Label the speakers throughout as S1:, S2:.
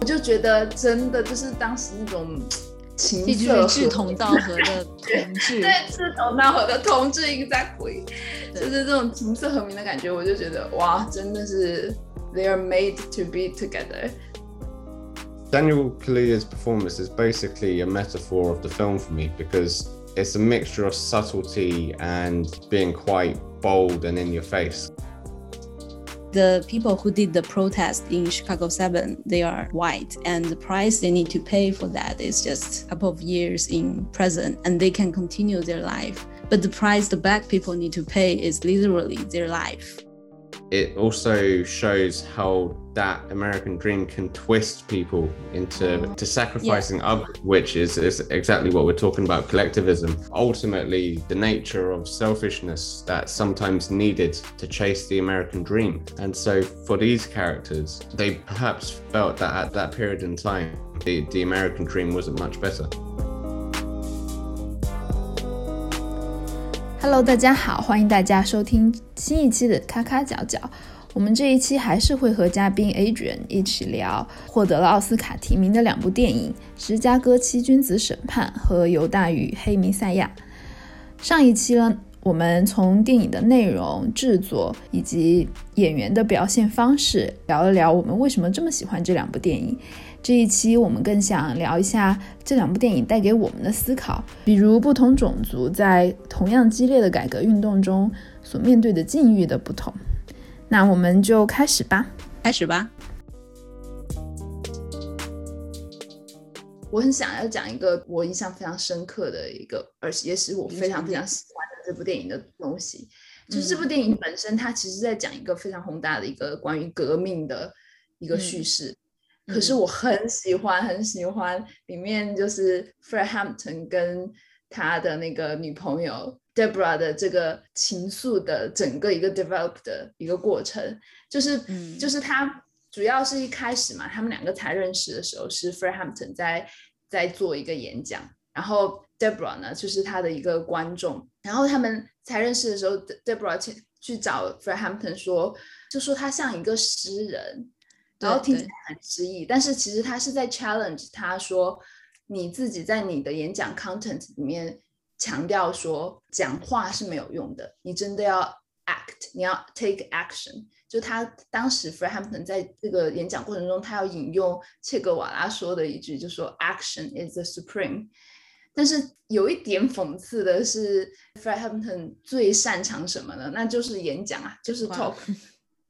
S1: 我就觉得真的就是当时那种情
S2: 这就是志同道合的同志，
S1: 对，志同道合的同志 exactly，就是这种情色和鸣的感觉，我就觉得哇，真的是 they are made to be
S3: together。Daniel Kaluuya's performance is basically a metaphor of the film for me because it's a mixture of subtlety and being quite bold and in your face.
S2: The people who did the protest in Chicago 7, they are white, and the price they need to pay for that is just a couple of years in prison, and they can continue their life. But the price the black people need to pay is literally their life
S3: it also shows how that American dream can twist people into to sacrificing yeah. others, which is, is exactly what we're talking about collectivism. Ultimately, the nature of selfishness that sometimes needed to chase the American dream. And so for these characters, they perhaps felt that at that period in time, the, the American dream wasn't much better.
S4: Hello，大家好，欢迎大家收听新一期的咔咔角角。 我们这一期还是会和嘉宾 Adrian 一起聊获得了奥斯卡提名的两部电影《芝加哥七君子审判》和《犹大与黑弥赛亚》。上一期呢，我们从电影的内容、制作以及演员的表现方式聊了聊我们为什么这么喜欢这两部电影。这一期我们更想聊一下这两部电影带给我们的思考，比如不同种族在同样激烈的改革运动中所面对的境遇的不同。那我们就开始吧，
S2: 开始吧。
S1: 我很想要讲一个我印象非常深刻的一个，而且也是我非常非常喜欢的这部电影的东西，就是这部电影本身，它其实在讲一个非常宏大的一个关于革命的一个叙事。可是我很喜欢，很喜欢里面就是 Fred Hampton 跟他的那个女朋友 Debra 的这个情愫的整个一个 develop 的一个过程，就是就是他主要是一开始嘛，他们两个才认识的时候是 Fred Hampton 在在做一个演讲，然后 Debra 呢就是他的一个观众，然后他们才认识的时候，Debra 去去找 Fred Hampton 说，就说他像一个诗人。然后听起来很诗意，但是其实他是在 challenge 他说，你自己在你的演讲 content 里面强调说，讲话是没有用的，你真的要 act，你要 take action。就他当时 Fred Hampton 在这个演讲过程中，他要引用切格瓦拉说的一句，就说 action is the supreme。但是有一点讽刺的是，Fred Hampton 最擅长什么呢？那就是演讲啊，就是 talk。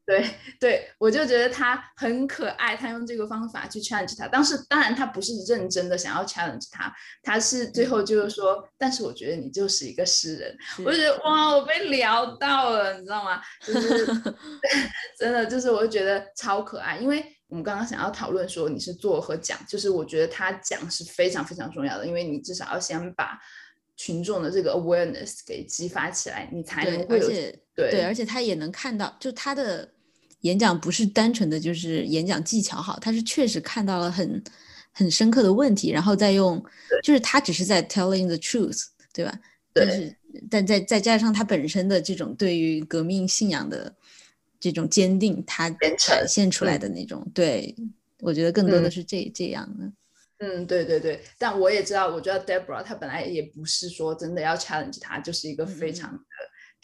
S1: 对 对，我就觉得他很可爱，他用这个方法去 challenge 他。当时当然他不是认真的想要 challenge 他，他是最后就是说，但是我觉得你就是一个诗人。我就觉得哇，我被聊到了，你知道吗？就是 真的，就是我就觉得超可爱。因为我们刚刚想要讨论说你是做和讲，就是我觉得他讲是非常非常重要的，因为你至少要先把群众的这个 awareness 给激发起来，你才能会有
S2: 对对，而且他也能看到，就他的。演讲不是单纯的就是演讲技巧好，他是确实看到了很很深刻的问题，然后再用，就是他只是在 telling the truth，对吧？但是，但再再加上他本身的这种对于革命信仰的这种坚定，他展现出来的那种，对我觉得更多的是这这样的。
S1: 嗯，对对对，但我也知道，我知道 Deborah 她本来也不是说真的要 challenge 他，就是一个非常的。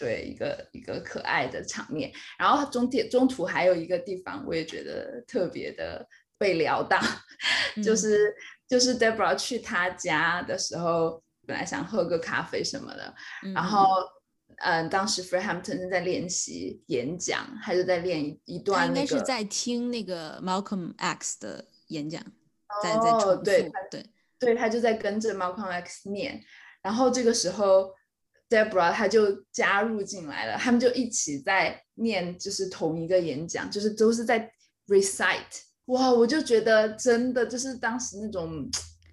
S1: 对一个一个可爱的场面，然后中间中途还有一个地方，我也觉得特别的被撩到，就是就是 Debra 去他家的时候，本来想喝个咖啡什么的，然后嗯，当时 Fred Hampton 正在练习演讲，还是在练一一段，
S2: 应该是在听那个 Malcolm X 的演讲，在在重复，
S1: 对
S2: 对。
S1: 对，他就在跟着 Malcolm X 念，然后这个时候。Debra，他就加入进来了，他们就一起在念，就是同一个演讲，就是都是在 recite。哇，我就觉得真的就是当时那种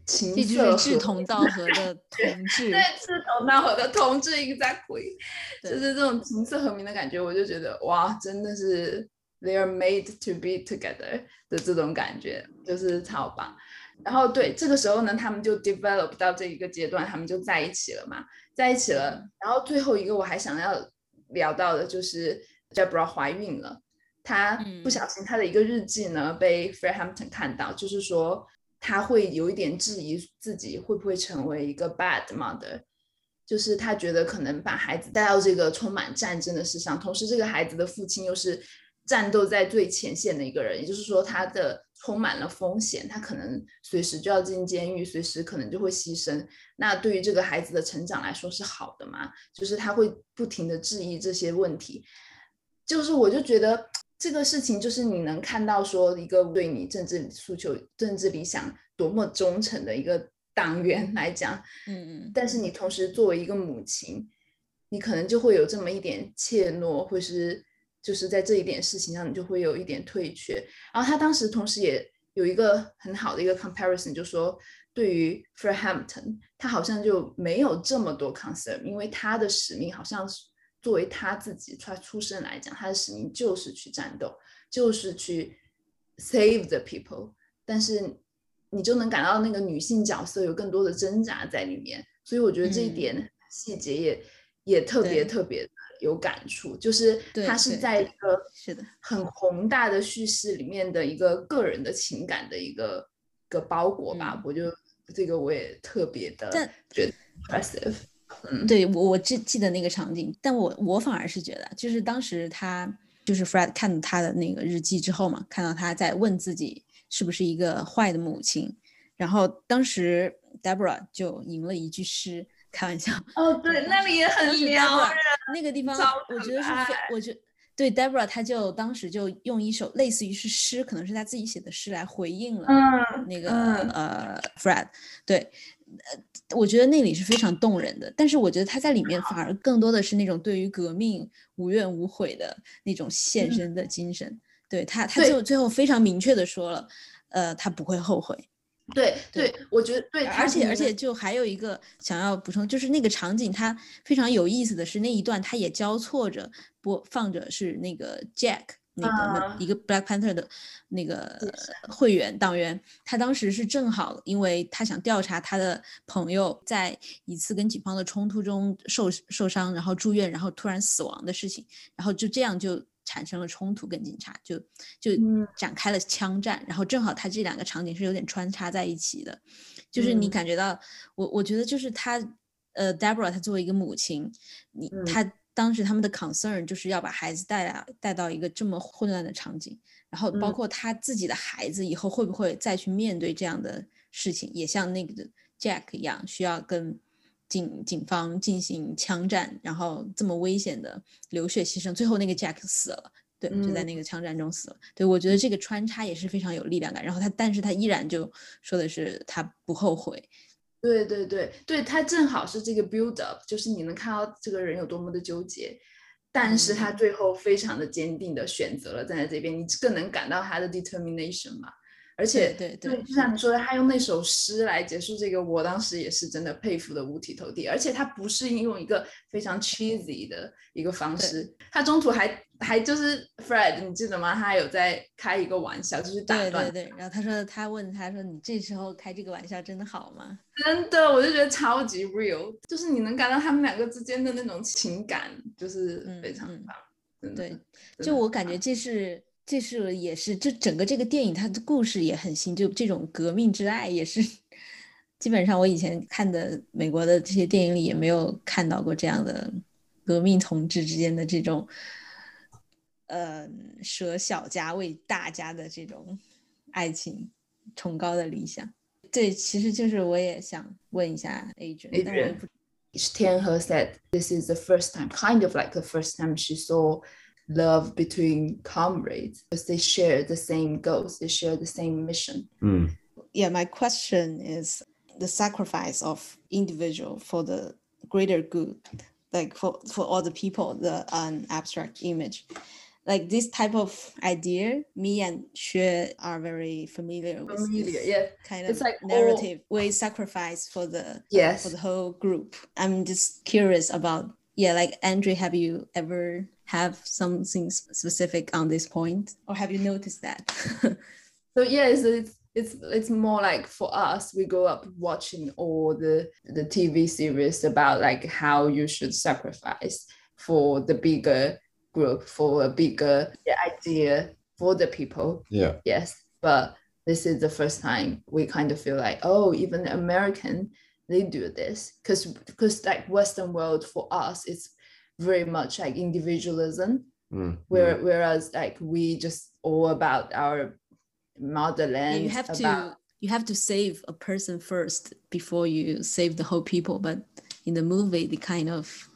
S1: 情
S2: 色志同道合的同志，
S1: 对，志同道合的同志 exactly，就是这种情色和鸣的感觉，我就觉得哇，真的是 they are made to be together 的这种感觉，就是超棒。然后对这个时候呢，他们就 develop 到这一个阶段，他们就在一起了嘛。在一起了，然后最后一个我还想要聊到的就是 Debra 怀孕了，他
S2: 嗯
S1: 不小心她的一个日记呢被 Fred Hampton 看到，就是说他会有一点质疑自己会不会成为一个 bad mother，就是他觉得可能把孩子带到这个充满战争的世上，同时这个孩子的父亲又是战斗在最前线的一个人，也就是说他的充满了风险，他可能随时就要进监狱，随时可能就会牺牲。那对于这个孩子的成长来说是好的吗？就是他会不停的质疑这些问题，就是我就觉得这个事情就是你能看到说一个对你政治诉求、政治理想多么忠诚的一个党员来讲，
S2: 嗯嗯
S1: 但是你同时作为一个母亲，你可能就会有这么一点怯懦，或是就是在这一点事情上，你就会有一点退却。然后他当时同时也有一个很好的一个 comparison，就说对于 Fred Hampton，他好像就没有这么多 concern，因为他的使命好像是作为他自己他出身来讲，他的使命就是去战斗，就是去 save the people，但是你就能感到那个女性角色有更多的挣扎在里面，所以我觉得这一
S2: 嗯。
S1: 点细节也、也特别特别的有感触，就是
S2: 对
S1: 它是在一个
S2: 是的
S1: 很宏大的叙事里面的一个个人的情感的一个一个包裹吧，
S2: 嗯。
S1: 我就这个我也特别的
S2: 但
S1: 觉得 impressive，嗯，
S2: 对我我记记得那个场景，但我我反而是觉得，就是当时他就是 Fred 看到他的那个日记之后嘛，看到他在问自己是不是一个坏的母亲，然后当时 Deborah 就吟了一句诗，开玩笑，
S1: 哦对，那里也很
S2: 当时
S1: 撩
S2: Deborah
S1: 人，
S2: 那个地方，我觉得是非，我觉对 Deborah，他就当时就用一首类似于是诗，可能是他自己写的诗来回应了
S1: 嗯，
S2: 那个、
S1: 嗯。
S2: 呃 Fred，对，呃，我觉得那里是非常动人的，但是我觉得他在里面反而更多的是那种对于革命无怨无悔的那种献
S1: 嗯。
S2: 身的精神，对他，他就最后非常明确的说了，呃，他不会后悔。
S1: 对
S2: 对
S1: 对，我觉得对，
S2: 而且而且
S1: 就
S2: 就还有一个想要补充，就是那个场景它非常有意思的是那一段，它也交错着播放着是那个 Jack 那个、一个。Black Panther 的那个会员党员，他当时是正好因为他想调查他的朋友在一次跟警方的冲突中受受伤，然后住院，然后突然死亡的事情，然后就这样就产生了冲突，跟警察就就
S1: 嗯。
S2: 展开了枪战，然后正好他这两个场景是有点穿插在一起的，就是你
S1: 嗯。
S2: 感觉到我我觉得就是他呃 Deborah 她作为一个母亲，你
S1: 嗯。
S2: 她当时他们的 concern 就是要把孩子带来带到一个这么混乱的场景，然后包
S1: 嗯。
S2: 括他自己的孩子以后会不会再去面对这样的事情，也像那个 Jack 一样，需要跟警警方进行枪战，然后这么危险的流血牺牲，最后那个 Jack 死了。对，就在
S1: 嗯
S2: 那个枪战中死了。对我觉得这个穿插也是非常有力量感。然后他，但是他依然就说的是他不后悔。
S1: 对对对对，他正好是这个 build up，就是你能看到这个人有多么的纠结，但是他
S2: 嗯
S1: 最后非常的坚定的选择了站在这边，你更能感到他的 determination 嘛。而且
S2: 对对对
S1: 就像你说的，他用那首诗来结束这个，我当时也是真的佩服的五体投地。而且他不是用一个非常 cheesy 的一个方式，他中途还还就是 Fred，你记得吗？他有在开一个玩笑，就是打断
S2: 对对对。然后他说，他问他说：“你这时候开这个玩笑真的好吗
S1: 真的，我就觉得超级 real，就是你能感到他们两个之间的那种情感，就是非常
S2: 嗯嗯
S1: 棒。
S2: 对，就我感觉这是这是也是，这整个这个电影它的故事也很新，就这种革命之爱也是，基本上我以前看的美国的这些电影里也没有看到过这样的革命同志之间的这种，呃，舍小家为大家的这种爱情，崇高的理想。对，其实就是我也想问一下 Adrian，但我也
S1: Adrian
S2: 不
S1: Tianhe said this is the first time, kind of like the first time she saw love between comrades because they share the same goals, they share the same mission.
S3: Mm.
S2: yeah my question is the sacrifice of individual for the greater good like for for all the people the an abstract image like this type of idea me and Xue are very familiar with
S1: Familiar,
S2: this
S1: yeah.
S2: kind
S1: It's
S2: of
S1: like all-
S2: narrative we sacrifice for the
S1: Yes.
S2: for the whole group i'm just curious about yeah like adrian have you ever have something specific on this point or have you noticed that
S1: So yes, it's it's it's more like for us, we grow up watching all the the TV series about like how you should sacrifice for the bigger group for a bigger idea for the people.
S3: Yeah.
S1: Yes, but this is the first time we kind of feel like, oh, even American, they do this because because like Western world for us, it's very much like individualism,
S3: Mm,
S1: where
S3: mm.
S1: whereas like we just all about our
S2: Yeah,
S1: motherland.
S2: you have
S1: about-
S2: to you have to save a person first before you save the whole people but in the movie the kind of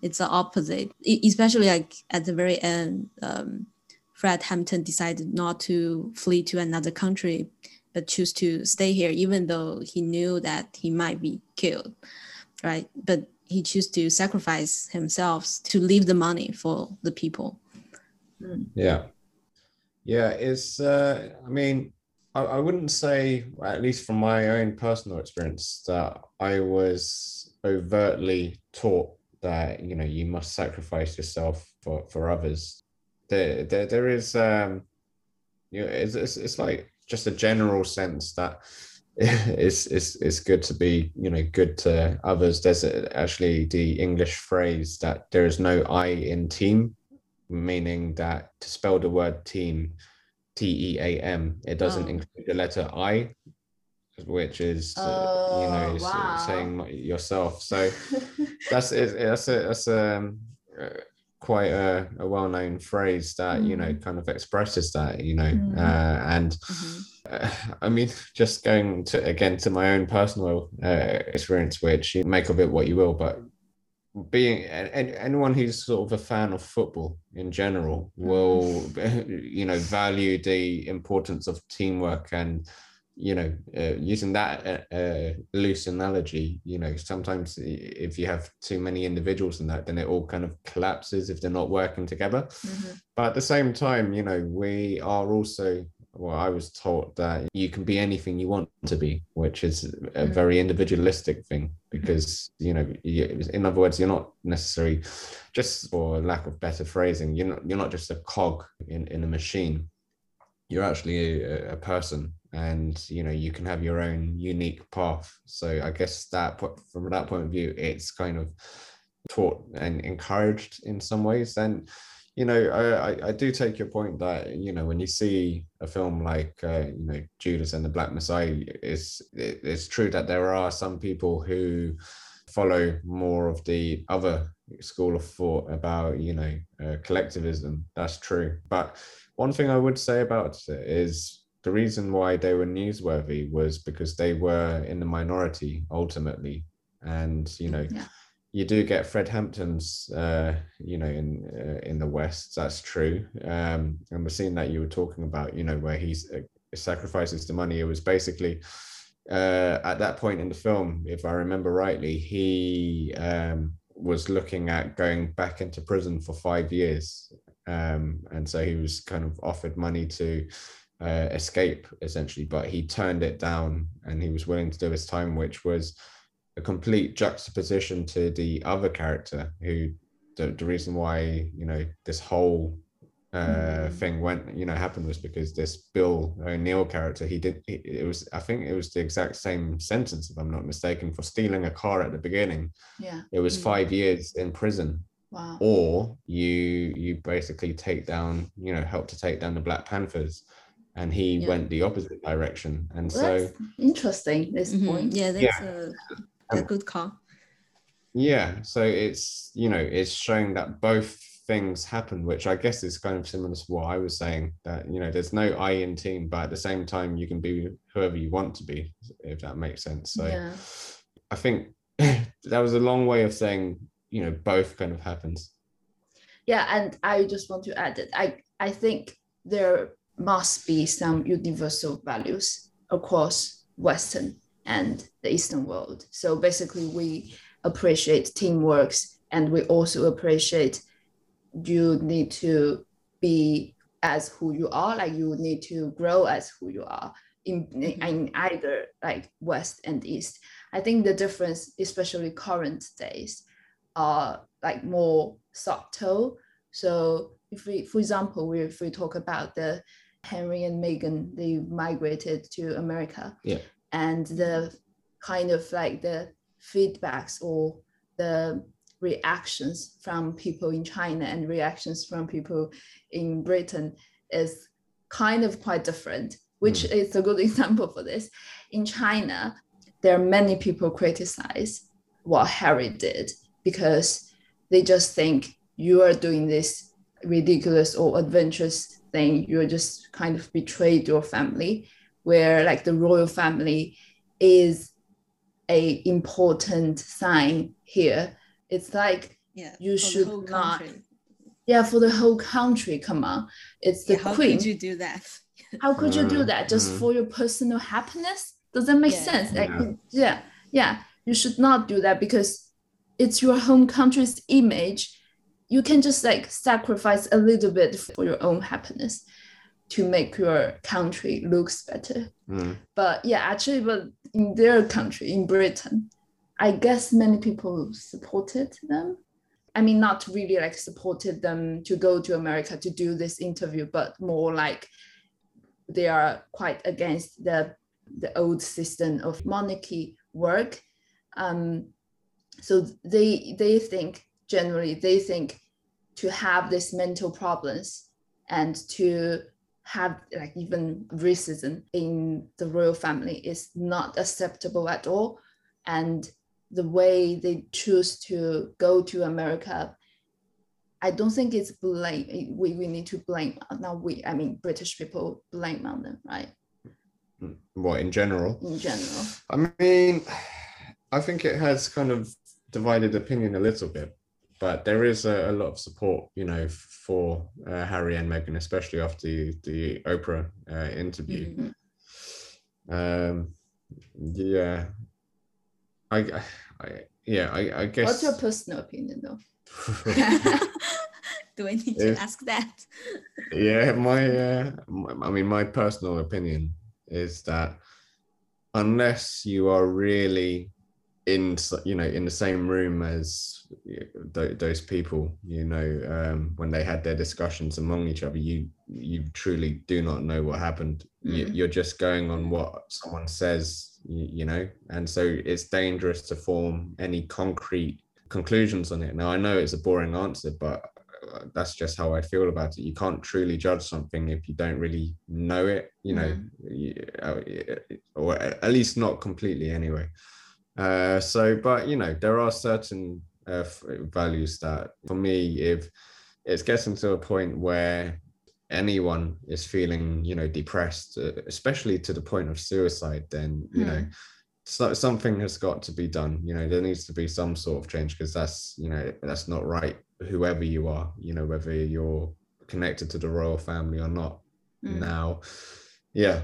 S2: it's the opposite especially like at the very end um, fred hampton decided not to flee to another country but choose to stay here even though he knew that he might be killed right but he chose to sacrifice himself to leave the money for the people
S3: Yeah. Yeah, it's uh I mean, I, I wouldn't say, at least from my own personal experience, that I was overtly taught that, you know, you must sacrifice yourself for, for others. There, there there is um you know, it's, it's it's like just a general sense that it's it's it's good to be you know good to others. There's a, actually the English phrase that there is no I in team, meaning that to spell the word team, T E A M, it doesn't
S2: Oh.
S3: include the letter I, which is uh, you know
S1: Oh, wow.
S3: saying yourself. So that's it, that's a that's a uh, quite a, a well-known phrase that you know kind of expresses that you know
S1: Mm.
S3: uh, and
S2: Mhm.
S3: Uh, I mean, just going to again to my own personal uh, experience, which you make of it what you will, but being and, anyone who's sort of a fan of football in general will, you know, value the importance of teamwork and, you know, uh, using that uh, uh, loose analogy, you know, sometimes if you have too many individuals in that, then it all kind of collapses if they're not working together.
S1: Mhm.
S3: But at the same time, you know, we are also, well, I was taught that you can be anything you want to be, which is a
S1: Mm.
S3: very individualistic thing because, you know, you, in other words, you're not necessarily, just for lack of better phrasing, you're not, you're not just a cog in, in a machine. You're actually a, a person and, you know, you can have your own unique path. So I guess that from that point of view, it's kind of taught and encouraged in some ways. And you know, I, I- do take your point that you know when you see a film like uh, you know Judas and the Black Messiah, it's it, it's true that there are some people who follow more of the other school of thought about you know uh, collectivism. That's true, but one thing I would say about it is the reason why they were newsworthy was because they were in the minority ultimately, and you know
S1: Yeah.
S3: You do get Fred Hampton's, uh, you know, in uh, in the West. That's true. Um, and we're seeing that you were talking about, you know, where he's uh, sacrifices the money. It was basically uh, at that point in the film, if I remember rightly, he um, was looking at going back into prison for five years, um, and so he was kind of offered money to. Uh, escape essentially, but he turned it down and he was willing to do his time, which was a complete juxtaposition to the other character who the, the reason why you know this whole uh
S1: Mm.
S3: thing went you know happened was because this bill o'neal character he did he, it was i think it was the exact same sentence if i'm not mistaken for stealing a car at the beginning
S1: Yeah.
S3: it was
S2: Mm.
S3: five years in prison
S1: Wow.
S3: or you you basically take down you know help to take down the black panthers and he
S2: Yeah.
S3: went the opposite direction and
S1: Well,
S3: so
S1: that's interesting. This
S2: Mhm.
S1: point.
S2: yeah that's a, a good call
S3: Yeah, so it's you know it's showing that both things happen, which I guess is kind of similar to what I was saying that you know there's no I in team, but at the same time you can be whoever you want to be, if that makes sense. So
S1: Yeah.
S3: I think that was a long way of saying you know both kind of happens.
S1: Yeah, and I just want to add that I I think there must be some universal values across Western and the Eastern world. So basically, we appreciate teamwork, and we also appreciate you need to be as who you are. Like you need to grow as who you are in
S2: Mhm.
S1: in either like West and East. I think the difference, especially current days, are like more subtle. So if we, for example, we, if we talk about the Henry and Meghan, they migrated to America.
S3: Yeah.
S1: And the kind of like the feedbacks or the reactions from people in China and reactions from people in Britain is kind of quite different, which
S3: Mm.
S1: is a good example for this. In China, there are many people criticize what Harry did because they just think you are doing this ridiculous or adventurous thing. You're just kind of betrayed your family, where like the royal family is a important sign here. It's like
S2: Yeah.
S1: You should not
S2: country.
S1: yeah, for the whole country. Come on, it's the
S2: Yeah, how
S1: queen.
S2: could you do that?
S1: How could you do
S3: Mm,
S1: that just
S3: mm.
S1: for your personal happiness? Does that make
S2: Yeah.
S1: sense? Like,
S3: Yeah.
S1: yeah, yeah. You should not do that because it's your home country's image. You can just like sacrifice a little bit for your own happiness to make your country looks better.
S3: Mm.
S1: But yeah, actually, but in their country, in Britain, I guess many people supported them. I mean, not really like supported them to go to America to do this interview, but more like they are quite against the the old system of monarchy work. Um, so they they think generally they think to have this mental problems and to have like even racism in the royal family is not acceptable at all. And the way they choose to go to america i don't think it's blame we, we need to blame not we i mean british people blame on them right? Hmm.
S3: What in general?
S1: in general.
S3: I mean, I think it has kind of divided opinion a little bit, but there is a, a lot of support, you know, for uh, Harry and Meghan, especially after the, the Oprah uh, interview.
S1: Mhm.
S3: Um, yeah, I, I yeah, I, I guess.
S1: what's your personal opinion though
S2: do I need to
S3: If-
S2: ask that?
S3: yeah my, uh, my i mean my personal opinion is that unless you are really in you know in the same room as th- those people you know um when they had their discussions among each other you you truly do not know what happened you,
S1: Mhm.
S3: you're just going on what someone says you, know and so it's dangerous to form any concrete conclusions on it now i know it's a boring answer but uh, that's just how I feel about it. You can't truly judge something if you don't really know it, you know, you- uh, or at least not completely anyway. Uh, so, but you know, there are certain uh, values that, for me, if it's getting to a point where anyone is feeling, you know, depressed, uh, especially to the point of suicide, then you know, so something has got to be done. You know there needs to be some sort of change because that's you know that's not right whoever you are you know whether you're connected to the royal family or not
S1: Mm.
S3: now. Yeah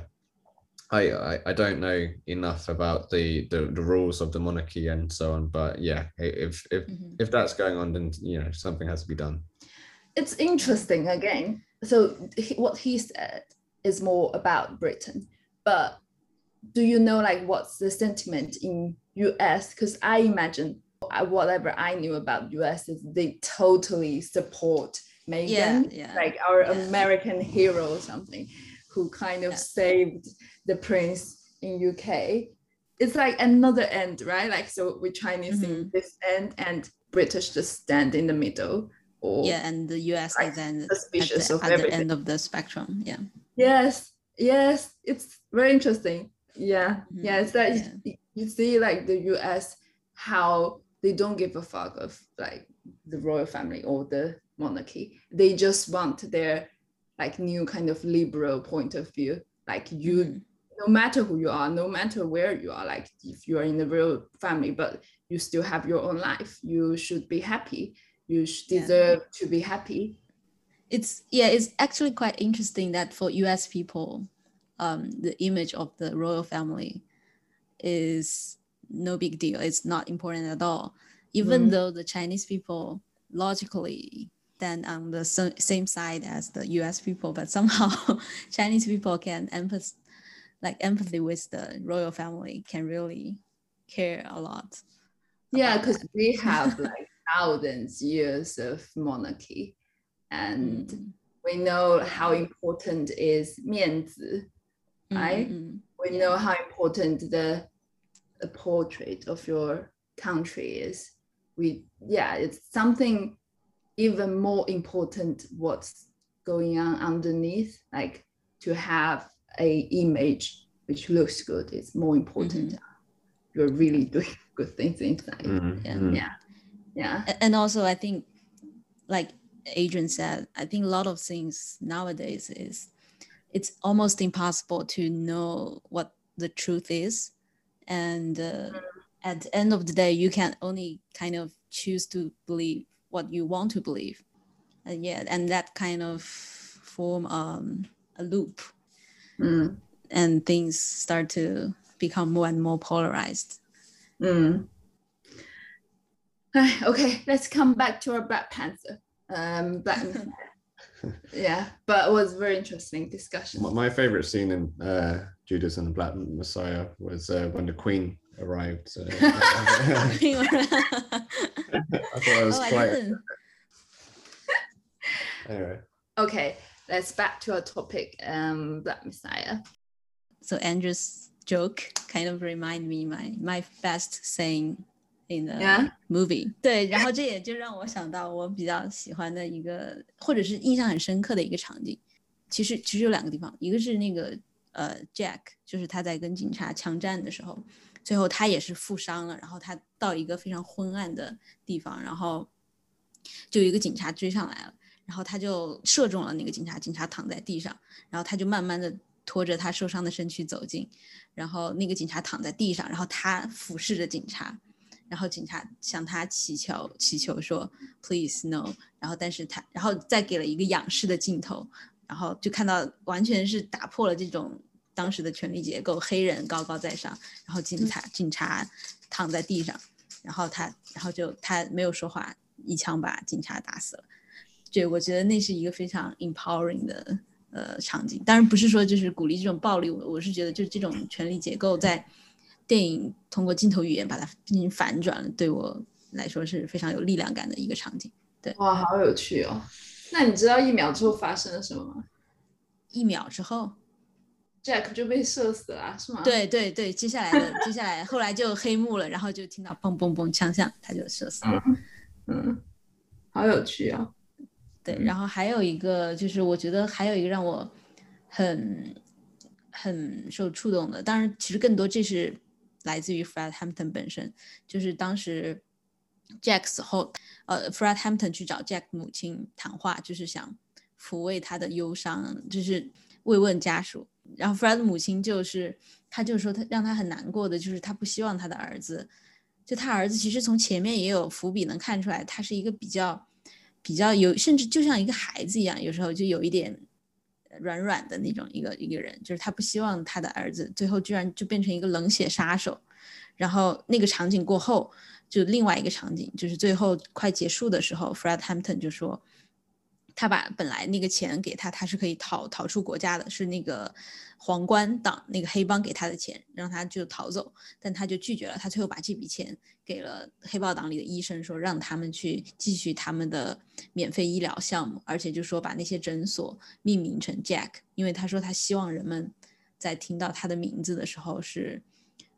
S3: I, I i don't know enough about the, the the rules of the monarchy and so on but yeah i- if if
S2: Mhm.
S3: if that's going on then you know something has to be done
S1: it's interesting again. So he, what he said is more about Britain, but do you know like what's the sentiment in US? Because I imagine whatever I knew about US is they totally support Meghan,
S2: Yeah, yeah,
S1: like our
S2: yeah.
S1: American hero or something, who kind of
S2: Yeah.
S1: saved the prince in UK. It's like another end, right? Like so we Chinese
S2: Mm-hmm.
S1: in this end and British just stand in the middle. Or
S2: Yeah, and the US
S1: like,
S2: is then at
S1: suspicious
S2: the,
S1: of
S2: at the end of the spectrum. Yeah.
S1: Yes, yes, it's very interesting. Yeah, yeah, it's that
S2: yeah.
S1: you, you see like the US how they don't give a fuck of like the royal family or the monarchy. They just want their like new kind of liberal point of view. Like you,
S2: Mhm.
S1: no matter who you are, no matter where you are, like if you are in the royal family, but you still have your own life, you should be happy. You should
S2: Yeah.
S1: deserve to be happy.
S2: it's yeah it's actually quite interesting that for us people um, the image of the royal family is no big deal it's not important at all even
S1: Mm.
S2: though the chinese people logically stand on the same side as the us people but somehow chinese people can empath like empathy with the royal family can really care a lot
S1: Yeah, because we have like thousands years of monarchy, and
S2: Mm.
S1: we know how important is 面子. right?
S2: Mm, mm,
S1: We
S2: Yeah.
S1: know how important the, the portrait of your country is. we yeah it's something even more important what's going on underneath like to have a image which looks good is more important
S2: Mhm.
S1: you're really doing good things inside
S3: Mhm,
S2: Yeah.
S3: mhm.
S1: yeah yeah
S2: and also i think like adrian said i think a lot of things nowadays is it's almost impossible to know what the truth is and uh, at the end of the day you can only kind of choose to believe what you want to believe. And yeah and that kind of form um, a loop.
S1: Mm,
S2: and things start to become more and more polarized.
S1: Mm. Okay let's come back to our black panther. Um black yeah but it was very interesting discussion.
S3: My- My favorite scene in uh, Judas and the Black Messiah was uh, when the Queen arrived. So I thought I was
S2: oh,
S3: quite.
S2: I
S3: anyway.
S1: Okay, let's back to our topic, um, Black Messiah.
S2: So Adrian's joke kind of remind me my my best saying in the movie，、yeah. 对，然后这也就让我想到我比较喜欢的一个，或者是印象很深刻的一个场景。其实其实有两个地方，一个是那个呃 Jack，就是他在跟警察枪战的时候，最后他也是负伤了，然后他到一个非常昏暗的地方，然后就有一个警察追上来了。然后他就射中了那个警察，警察躺在地上，然后他就慢慢的拖着他受伤的身躯走近，然后那个警察躺在地上，然后他俯视着警察，然后警察向他祈求祈求说 please no，然后但是他然后再给了一个仰视的镜头，然后就看到完全是打破了这种当时的权力结构，黑人高高在上，然后警察警察躺在地上，然后他然后就他没有说话，一枪把警察打死了。对，我觉得那是一个非常 empowering 的呃场景。当然不是说就是鼓励这种暴力，我我是觉得就是这种权力结构在电影通过镜头语言把它进行反转了，对我来说是非常有力量感的一个场景。
S1: 对哇好有趣哦那你知道一秒之后发生了什么吗
S2: 一秒之后，
S1: jack 就被射死了是吗
S2: 对对对，接下来的接下来后来就黑幕了，然后就听到砰砰砰枪响，他就射死了。
S1: 嗯好有趣啊
S2: 对，然后还有一个就是，我觉得还有一个让我很很受触动的，当然其实更多这是来自于 Fred Hampton 本身，就是当时 Jack 死后，呃，Fred Hampton 去找 Jack 母亲谈话，就是想抚慰他的忧伤，就是慰问家属。然后 Fred 的母亲就是，他就说他让他很难过的，就是他不希望他的儿子，就他儿子其实从前面也有伏笔能看出来，他是一个比较比较有，甚至就像一个孩子一样，有时候就有一点软软的那种一个一个人，就是他不希望他的儿子最后居然就变成一个冷血杀手。然后那个场景过后，就另外一个场景，就是最后快结束的时候，Fred Hampton 就说，他把本来那个钱给他，他是可以逃逃出国家的，是那个皇冠党那个黑帮给他的钱，让他就逃走，但他就拒绝了。他最后把这笔钱给了黑豹党里的医生，说让他们去继续他们的免费医疗项目，而且就说把那些诊所命名成 Jack，因为他说他希望人们在听到他的名字的时候是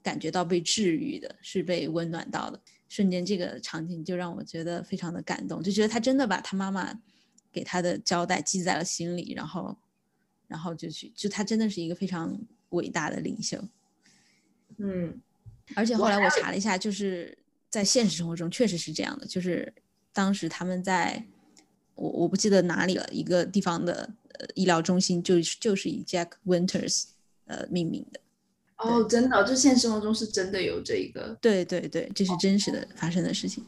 S2: 感觉到被治愈的，是被温暖到的。瞬间，这个场景就让我觉得非常的感动，就觉得他真的把他妈妈给他的交代记在了心里，然后，然后就去，就他真的是一个非常伟大的领袖。
S1: 嗯
S2: 而且后来我查了一下，就是在现实生活中确实是这样的，就是当时他们在我我不记得哪里了，一个地方的呃医疗中心就是就是以 Jack Winters 呃命名的。
S1: 哦真的就现实生活中是真的有这一个
S2: 对对对，这是真实的发生的事情。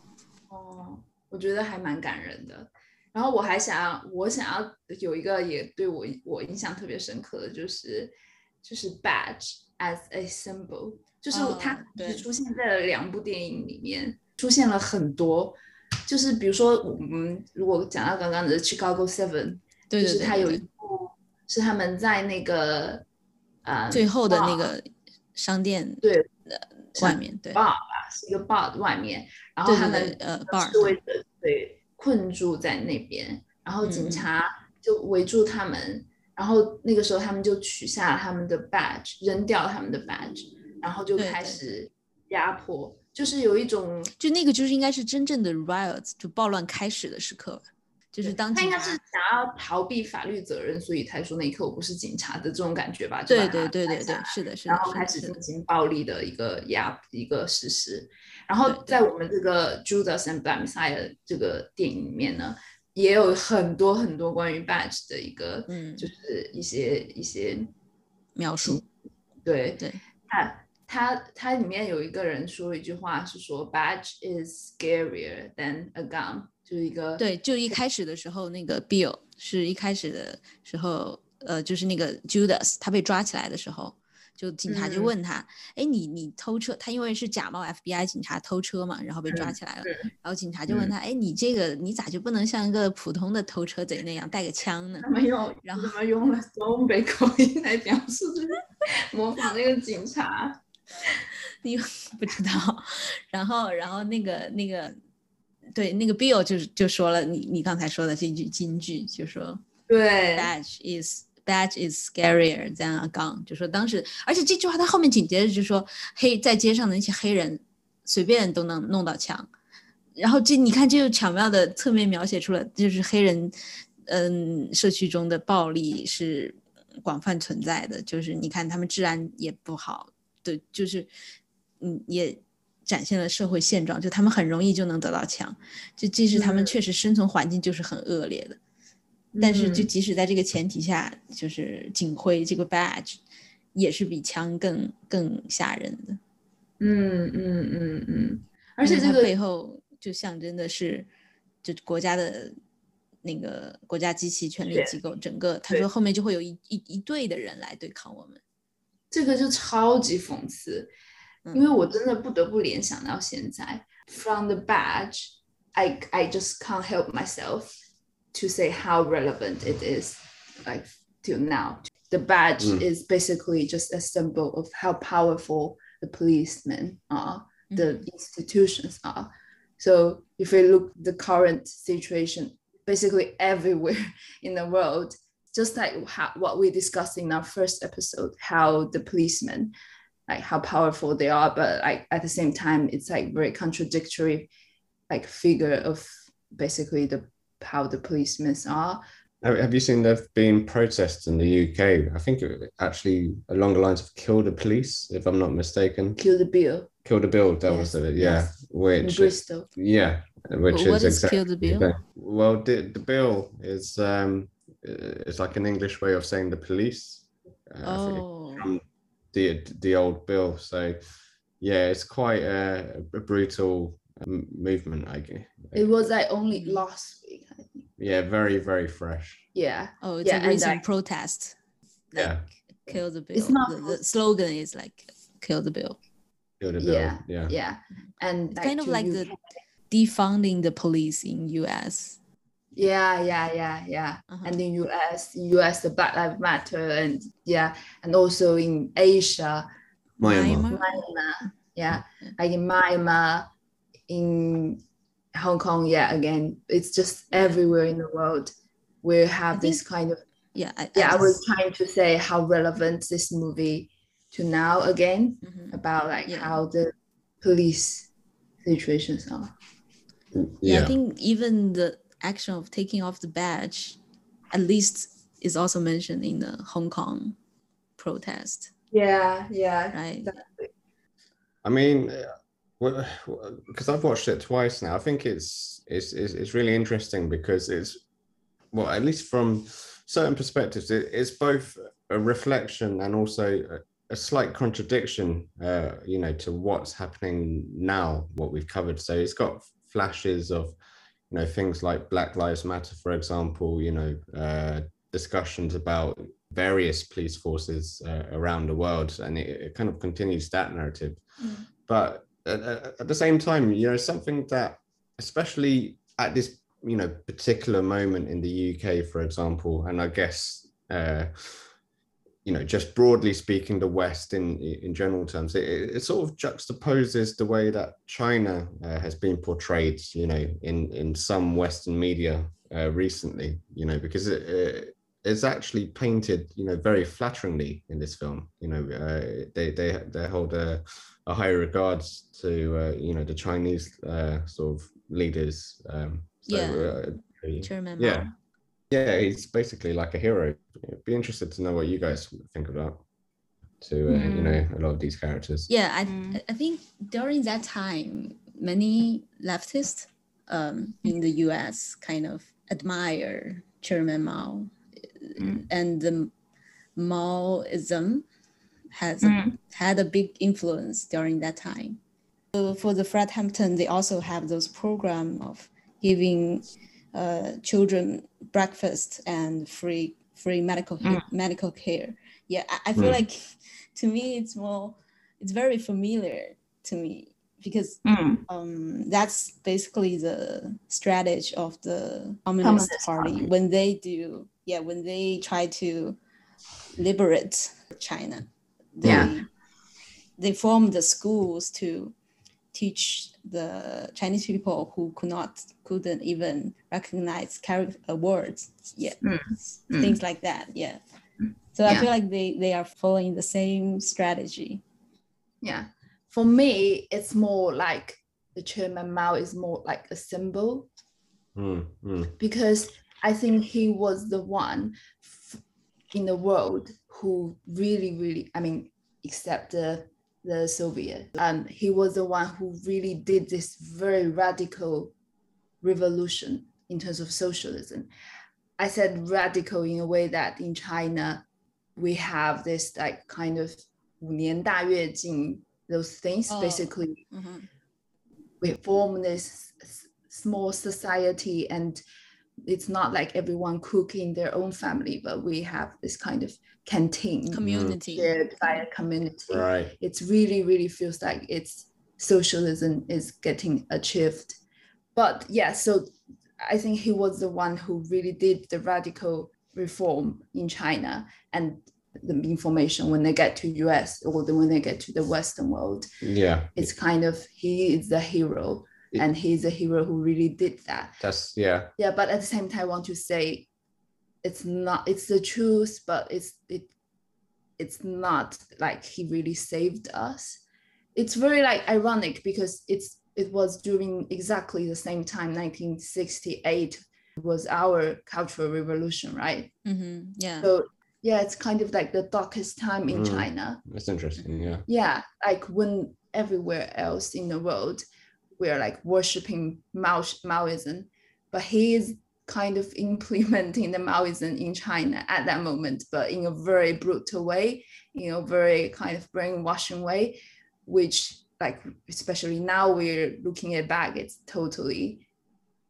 S1: 哦，我觉得还蛮感人的。然后我还想要，我想要有一个也对我我印象特别深刻的，就是就是 badge as a symbol，就是
S2: 哦
S1: 它
S2: 对
S1: 只出现在了两部电影里面，出现了很多。就是比如说，我们如果讲到刚刚的 Chicago Seven，
S2: 对对
S1: 就是
S2: 对对对
S1: 它有一部是他们在那个呃
S2: 最后的那个商店
S1: 对
S2: 的外面，对。
S1: bar 吧，是一个 bar 的外面，然后他们
S2: 对对呃
S1: 示
S2: bar
S1: 威者对困住在那边，然后警察就围住他们，然后那个时候他们就取下了他们的 badge，扔掉他们的 badge，然后就开始压迫，就是有一种，
S2: 就那个就是应该是真正的 riots，就暴乱开始的时刻，就是当
S1: 他应该是想要逃避法律责任，所以才说那一刻我不是警察的这种感觉吧？
S2: 对对对对对是的，是的，
S1: 然后开始进行暴力的一个压一个实施。然后在我们这个 Judas and Black Messiah 这个电影里面呢，也有很多很多关于 Badge 的一个，
S2: 嗯
S1: 就是一些一些
S2: 描述，
S1: 对
S2: 对，
S1: 他他他里面有一个人说一句话是说 Badge is scarier than a gun，就是一个
S2: 对，就一开始的时候，那个 Bill 是一开始的时候，呃，就是那个 Judas 他被抓起来的时候，就警察就
S1: 嗯
S2: 问他，哎、你你偷车，他因为是假冒 FBI 警察偷车嘛，然后被抓
S1: 嗯
S2: 起来了，
S1: 是
S2: 然后警察就问他，哎、你这个你咋就不能像一个普通的偷车贼那样带个枪呢
S1: 他？们用
S2: 然后
S1: 怎么用了东北口音来表示，模仿那个警察。
S2: 你 不知道，然后然后那个那个。对，那个 Bill 就就说了你你刚才说的这句金句，就说
S1: 对。
S2: Badge is badge is scarier than a gun，就说当时，而且这句话他后面紧接着就说黑在街上的那些黑人随便都能弄到枪，然后这你看这就巧妙的侧面描写出了就是黑人嗯社区中的暴力是广泛存在的，就是你看他们治安也不好，对，就是嗯也。展现了社会现状，就他们很容易就能得到枪，就即使他们
S1: 嗯
S2: 确实生存环境就是很恶劣的，但是就
S1: 嗯
S2: 即使在这个前提下，就是警徽这个 badge 也是比枪更更吓人的，
S1: 嗯嗯嗯嗯，而且这个
S2: 背后就象征的是，就国家的那个国家机器权力机构，整个他说后面就会有一一一队的人来对抗我们。
S1: 这个就超级讽刺，
S2: 嗯
S1: 因为我真的不得不联想到现在，from the badge, I I just can't help myself to say how relevant it is, like till now. The badge
S3: Mm.
S1: is basically just a symbol of how powerful the policemen are, the
S2: Mhm.
S1: institutions are. So if we look the current situation, basically everywhere in the world, just like how, what we discussed in our first episode, how the policemen, like how powerful they are, but like at the same time, it's like very contradictory, like figure of basically the how the policemen are.
S3: Have have you seen there've been protests in the UK? I think it actually along the lines of kill the police, if I'm not mistaken.
S1: Kill the bill
S3: Kill the bill, that was it. Yeah,
S1: yes. in
S3: which
S1: Bristol.
S3: yeah, which
S2: What
S3: is
S2: is
S3: exactly
S2: kill the bill?
S3: Well, the, the bill is um, it's like an English way of saying the police. Uh, I think it's
S2: Oh,
S3: from the the old bill. So yeah, it's quite a, a brutal um, movement. I guess.
S1: It was like only last week, I think.
S3: Yeah, very very fresh.
S1: Yeah.
S2: oh, it's
S1: Yeah,
S2: a
S1: and
S2: recent
S1: like-
S2: protest. Like,
S3: Yeah.
S2: kill the bill.
S1: It's not
S2: the, the slogan is like kill the bill.
S3: Kill the bill.
S1: Yeah,
S3: Yeah.
S1: Yeah. And
S2: It's kind of like
S1: UK
S2: the defunding the police in US.
S1: Yeah, yeah, yeah, yeah.
S2: Uh-huh.
S1: And in US, US, the Black Lives Matter, and yeah, and also in Asia,
S3: Myanmar.
S1: Myanmar, yeah,
S2: Yeah.
S1: like in Myanmar, in Hong Kong, yeah, again, it's just everywhere in the world. We have this kind of
S2: Yeah, I,
S1: yeah. I was trying to say how relevant this movie to now again
S2: Mhm.
S1: about like
S2: Yeah.
S1: how the police situations are.
S2: Yeah,
S3: Yeah.
S2: I think even the action of taking off the badge, at least, is also mentioned in the Hong Kong protest,
S1: Yeah, yeah,
S2: right?
S1: exactly.
S3: I mean, because I've watched it twice now, I think it's, it's it's it's really interesting because it's well, at least from certain perspectives, it, it's both a reflection and also a, a slight contradiction, uh, you know, to what's happening now, what we've covered. So it's got flashes of, you know, things like Black Lives Matter, for example, you know, uh, discussions about various police forces uh, around the world, and it, it kind of continues that narrative
S2: Mm.
S3: but at, at at the same time you know something that especially at this you know particular moment in the uk for example and i guess uh you know just broadly speaking the west in in general terms it, it sort of juxtaposes the way that china uh, has been portrayed you know in in some western media uh, recently you know because it, it is actually painted, you know, very flatteringly in this film. You know, uh, they they they hold a, a high regards to uh, you know the Chinese uh, sort of leaders. Um, so,
S2: Yeah.
S3: uh,
S2: Chairman
S3: yeah. Yeah, he's basically like a hero. It'd be interested to know what you guys think about to uh, you know a lot of these characters.
S2: Yeah, I,
S1: Mm.
S2: I think during that time, many leftists um, in the US kind of admire Chairman Mao.
S1: Mm.
S2: And the Maoism has
S1: Mm.
S2: had a big influence during that time. So for the Fred Hampton, they also have those program of giving uh, children breakfast and free free medical
S1: Mm.
S2: medical care. Yeah, I, I feel
S3: Mm.
S2: like to me it's more it's very familiar to me because
S1: Mm.
S2: um, that's basically the strategy of the Communist,
S1: Communist
S2: Party,
S1: Party.
S2: when they do yeah when they try to liberate China. They,
S1: Yeah.
S2: they form the schools to teach the Chinese people who could not couldn't even recognize character uh, words yeah
S1: Mm. Mm.
S2: things like that yeah so I feel like they they are following the same strategy
S1: Yeah. For me, it's more like the Chairman Mao is more like a symbol
S3: Mm, mm,
S1: because I think he was the one in the world who really, really, I mean, except the the Soviet, um, he was the one who really did this very radical revolution in terms of socialism. I said radical in a way that in China, we have this like kind of 五年大跃进 those things
S2: Oh.
S1: basically
S2: Mhm.
S1: we form this s- small society and it's not like everyone cooking their own family but we have this kind of canteen mm-hmm.
S2: community.
S1: shared by a community.
S3: Right.
S1: it's really really feels like it's socialism is getting achieved. But yeah so i think he was the one who really did the radical reform in china and the information when they get to us or when they get to the western world.
S3: Yeah,
S1: it's kind of he is the hero
S3: It-
S1: and he's a hero who really did that
S3: that's yeah.
S1: yeah but at the same time i want to say it's not it's the truth but it's it it's not like he really saved us it's very like ironic because it's it was during exactly the same time 1968 was our cultural revolution right
S2: Mhm. yeah
S1: so yeah it's kind of like the darkest time in
S3: Mm.
S1: china
S3: That's interesting. Yeah.
S1: yeah like when everywhere else in the world we're like worshiping Mao, maoism but he is kind of implementing the maoism in china at that moment but in a very brutal way in a very kind of brainwashing way which like especially now we're looking at back it's totally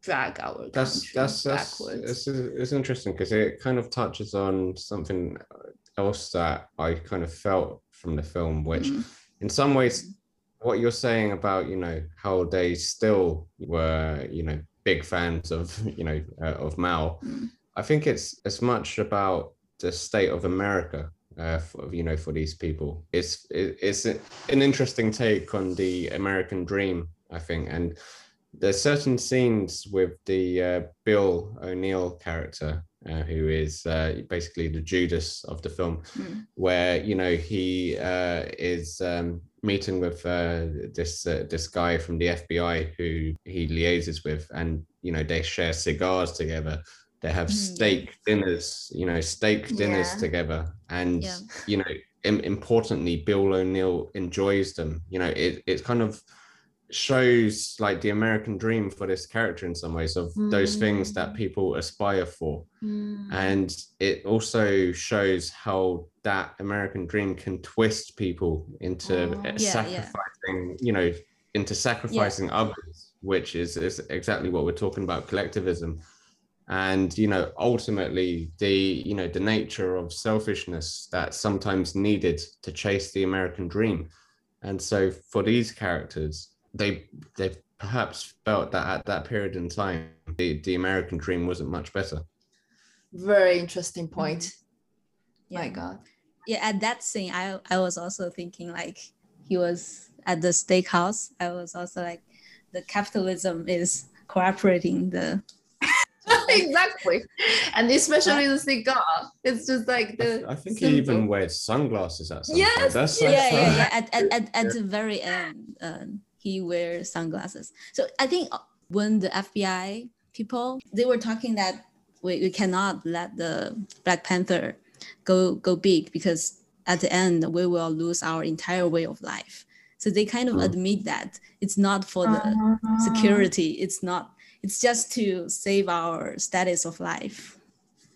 S1: drag our
S3: That's that's that's
S1: backwards
S3: it's, it's interesting because it kind of touches on something else that I kind of felt from the film, which
S1: Mhm.
S3: in some ways what you're saying about you know how they still were you know big fans of you know uh, of Mao
S1: Mm.
S3: I think it's as much about the state of America uh, for, you know for these people it's it, it's an interesting take on the American dream I think and there's certain scenes with the uh, Bill O'Neal character uh, who is uh, basically the Judas of the film
S1: Mm.
S3: where you know he uh, is um, meeting with uh, this uh, this guy from the FBI who he liaises with, and you know they share cigars together. They have
S2: Mm.
S3: steak dinners, you know, steak dinners
S1: Yeah.
S3: together, and
S2: Yeah.
S3: you know, im- importantly, Bill O'Neal enjoys them. You know, it it kind of shows like the American dream for this character in some ways of those things that
S1: Mm.
S3: people aspire for
S1: Mm.
S3: and it also shows how that American dream can twist people into
S1: Oh.
S3: uh,
S2: Yeah, yeah.
S3: sacrificing, you know, into sacrificing others, which is, is exactly what we're talking about collectivism. And you know, ultimately, the you know the nature of selfishness that's sometimes needed to chase the American dream. And so, for these characters, they they perhaps felt that at that period in time, the, the American dream wasn't much better.
S1: very interesting point
S2: Yeah.
S1: my god
S2: yeah at that scene i i was also thinking like he was at the steakhouse i was also like the capitalism is cooperating the
S1: exactly. And especially the cigar. It's just like the
S3: th- I think
S1: simple.
S3: he even wears sunglasses at some
S1: Yes,
S3: point. That's so
S2: yeah, yeah, yeah. At, at, at, at the very end, um, he wears sunglasses. So I think uh, when the FBI people they were talking that we, we cannot let the Black Panther go go big because at the end we will lose our entire way of life. So they kind of
S3: Mm.
S2: admit that it's not for the
S1: Ah.
S2: security. It's not. It's just to save our status of life.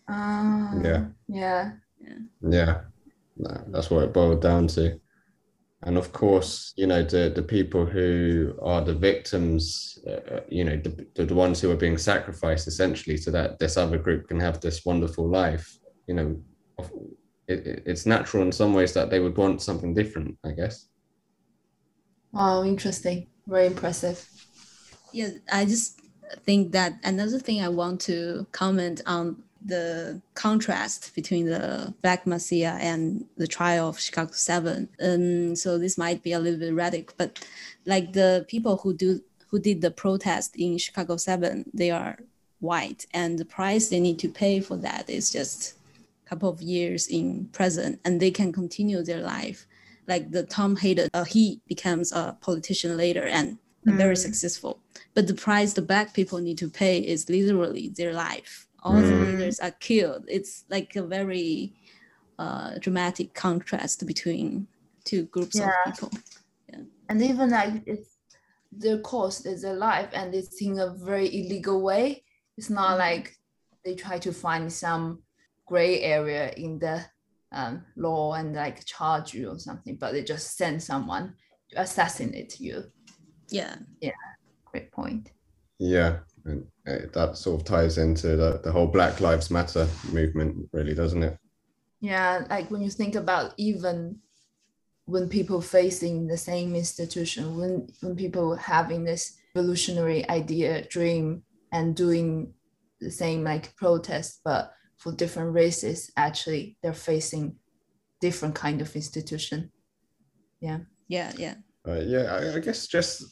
S1: Ah,
S3: Yeah.
S1: Yeah.
S3: Yeah, no, that's what it boiled down to. And of course, you know, the, the people who are the victims, uh, you know, the, the, the ones who are being sacrificed essentially so that this other group can have this wonderful life, you know, it, it, it's natural in some ways that they would want something different, I guess.
S1: Wow, interesting. Very impressive.
S2: Yeah, I just think that another thing I want to comment on the contrast between the Black Messiah and the trial of Chicago Seven. Um, so this might be a little bit erratic, but like the people who do who did the protest in Chicago Seven, they are white, and the price they need to pay for that is just a couple of years in prison, and they can continue their life. Like the Tom Hayden, uh, he becomes a politician later and very
S1: Mm.
S2: successful. But the price the black people need to pay is literally their life. All the
S3: Mm.
S2: leaders are killed. It's like a very uh, dramatic contrast between two groups
S1: Yeah.
S2: of people. Yeah.
S1: And even like it's their cost is alive life and it's in a very illegal way. It's not
S2: Mhm.
S1: like they try to find some gray area in the um, law and like charge you or something, but they just send someone to assassinate you.
S2: Yeah. Yeah.
S1: Great point.
S3: Yeah, and uh, that sort of ties into the, the whole Black Lives Matter movement, really, doesn't it?
S1: Yeah, like when you think about even when people facing the same institution, when when people having this revolutionary idea, dream, and doing the same like protest, but for different races, actually they're facing different kind of institution.
S2: Yeah. Yeah.
S3: Uh, yeah, I, I guess just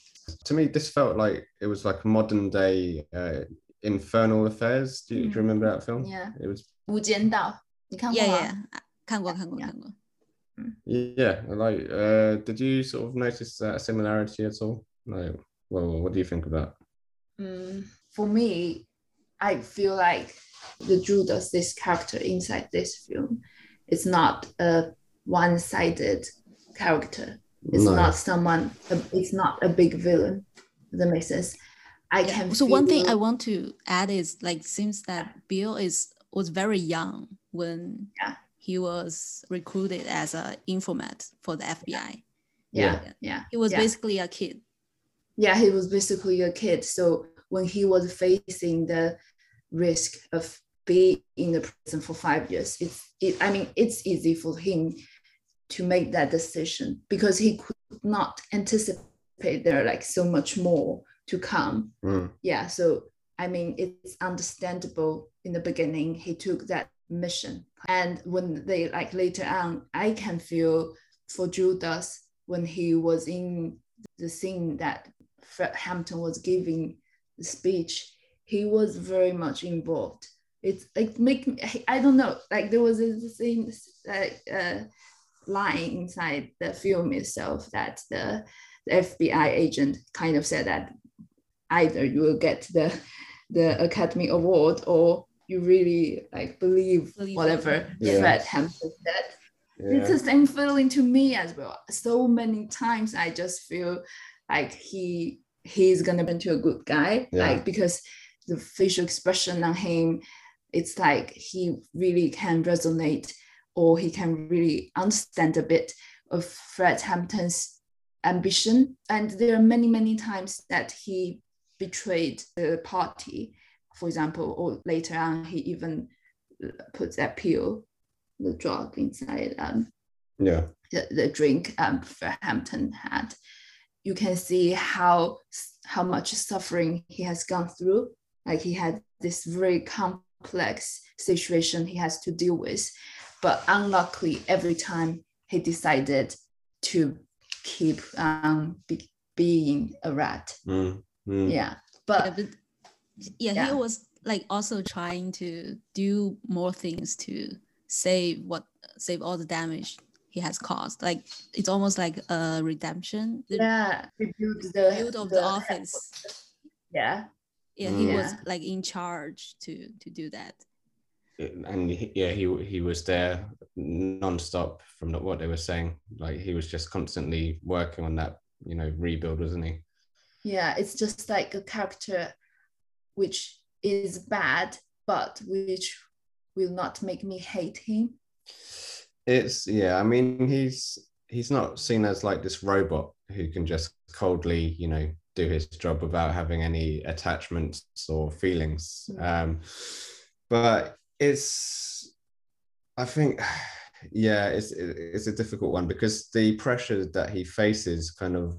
S3: to me, this felt like it was like modern day uh, Infernal Affairs. Do you, do you
S1: Mm.
S3: remember that film?
S1: Yeah.
S3: It was
S1: 无间道，你看过
S2: Yeah.
S1: 吗？
S2: Yeah. 看过,看过,
S1: 啊 Yeah.
S2: 看过.
S3: yeah, like uh, did you sort of notice that similarity at all? Like, well, what do you think of that?
S1: Mm, for me, I feel like the Judas, this character inside this film, is not a one-sided character. it's
S3: No.
S1: not someone. It's not a big villain. Does that make sense? I
S2: Yeah.
S1: can.
S2: So one thing I want to add is like seems that Bill is was very young when
S1: Yeah.
S2: he was recruited as an informant for the FBI.
S1: yeah,
S2: Yeah.
S1: yeah.
S2: He was
S1: yeah.
S2: basically a kid.
S1: yeah, he was basically a kid. So when he was facing the risk of being in the prison for five years, it's it, I mean, it's easy for him to make that decision because he could not anticipate there are like so much more to come.
S3: Mm,
S1: Yeah. So I mean, it's understandable in the beginning he took that mission. And when they like later on, I can feel for Judas when he was in the scene that Fred Hampton was giving the speech, he was very much involved. It's like make me, I don't know, like there was this thing, like uh, line inside the film itself that the, the FBI agent kind of said that either you will get the the Academy Award or you really like believe,
S2: Believe
S1: whatever
S3: Yeah.
S1: Fred Hampton said.
S3: yeah.
S1: It's the same feeling to me as well. So many times I just feel like he he's gonna be into a good guy,
S3: Yeah.
S1: like because the facial expression on him, it's like he really can resonate or he can really understand a bit of Fred Hampton's ambition. And there are many, many times that he betrayed the party, for example, or later on he even puts that pill, the drug inside um,
S3: yeah.
S1: the, the drink um, Fred Hampton had. You can see how how much suffering he has gone through. Like he had this very complex situation he has to deal with, but unluckily, every time he decided to keep um, be, being a rat.
S3: Mm, mm.
S1: Yeah,
S2: Yeah,
S1: but
S2: but yeah, he was like also trying to do more things to save what save all the damage he has caused. Like it's almost like a redemption. The
S1: yeah, rebuild the
S2: build of the, office.
S1: Yeah.
S2: Yeah, he
S3: Mm.
S2: was like in charge to to do that.
S3: And he, yeah, he he was there non-stop from what they were saying. Like he was just constantly working on that, you know, rebuild, wasn't he?
S1: Yeah, it's just like a character which is bad, but which will not make me hate him.
S3: It's yeah. I mean, he's he's not seen as like this robot who can just coldly, you know, do his job without having any attachments or feelings.
S1: Yeah.
S3: Um, but it's, I think, yeah, it's it's a difficult one because the pressure that he faces kind of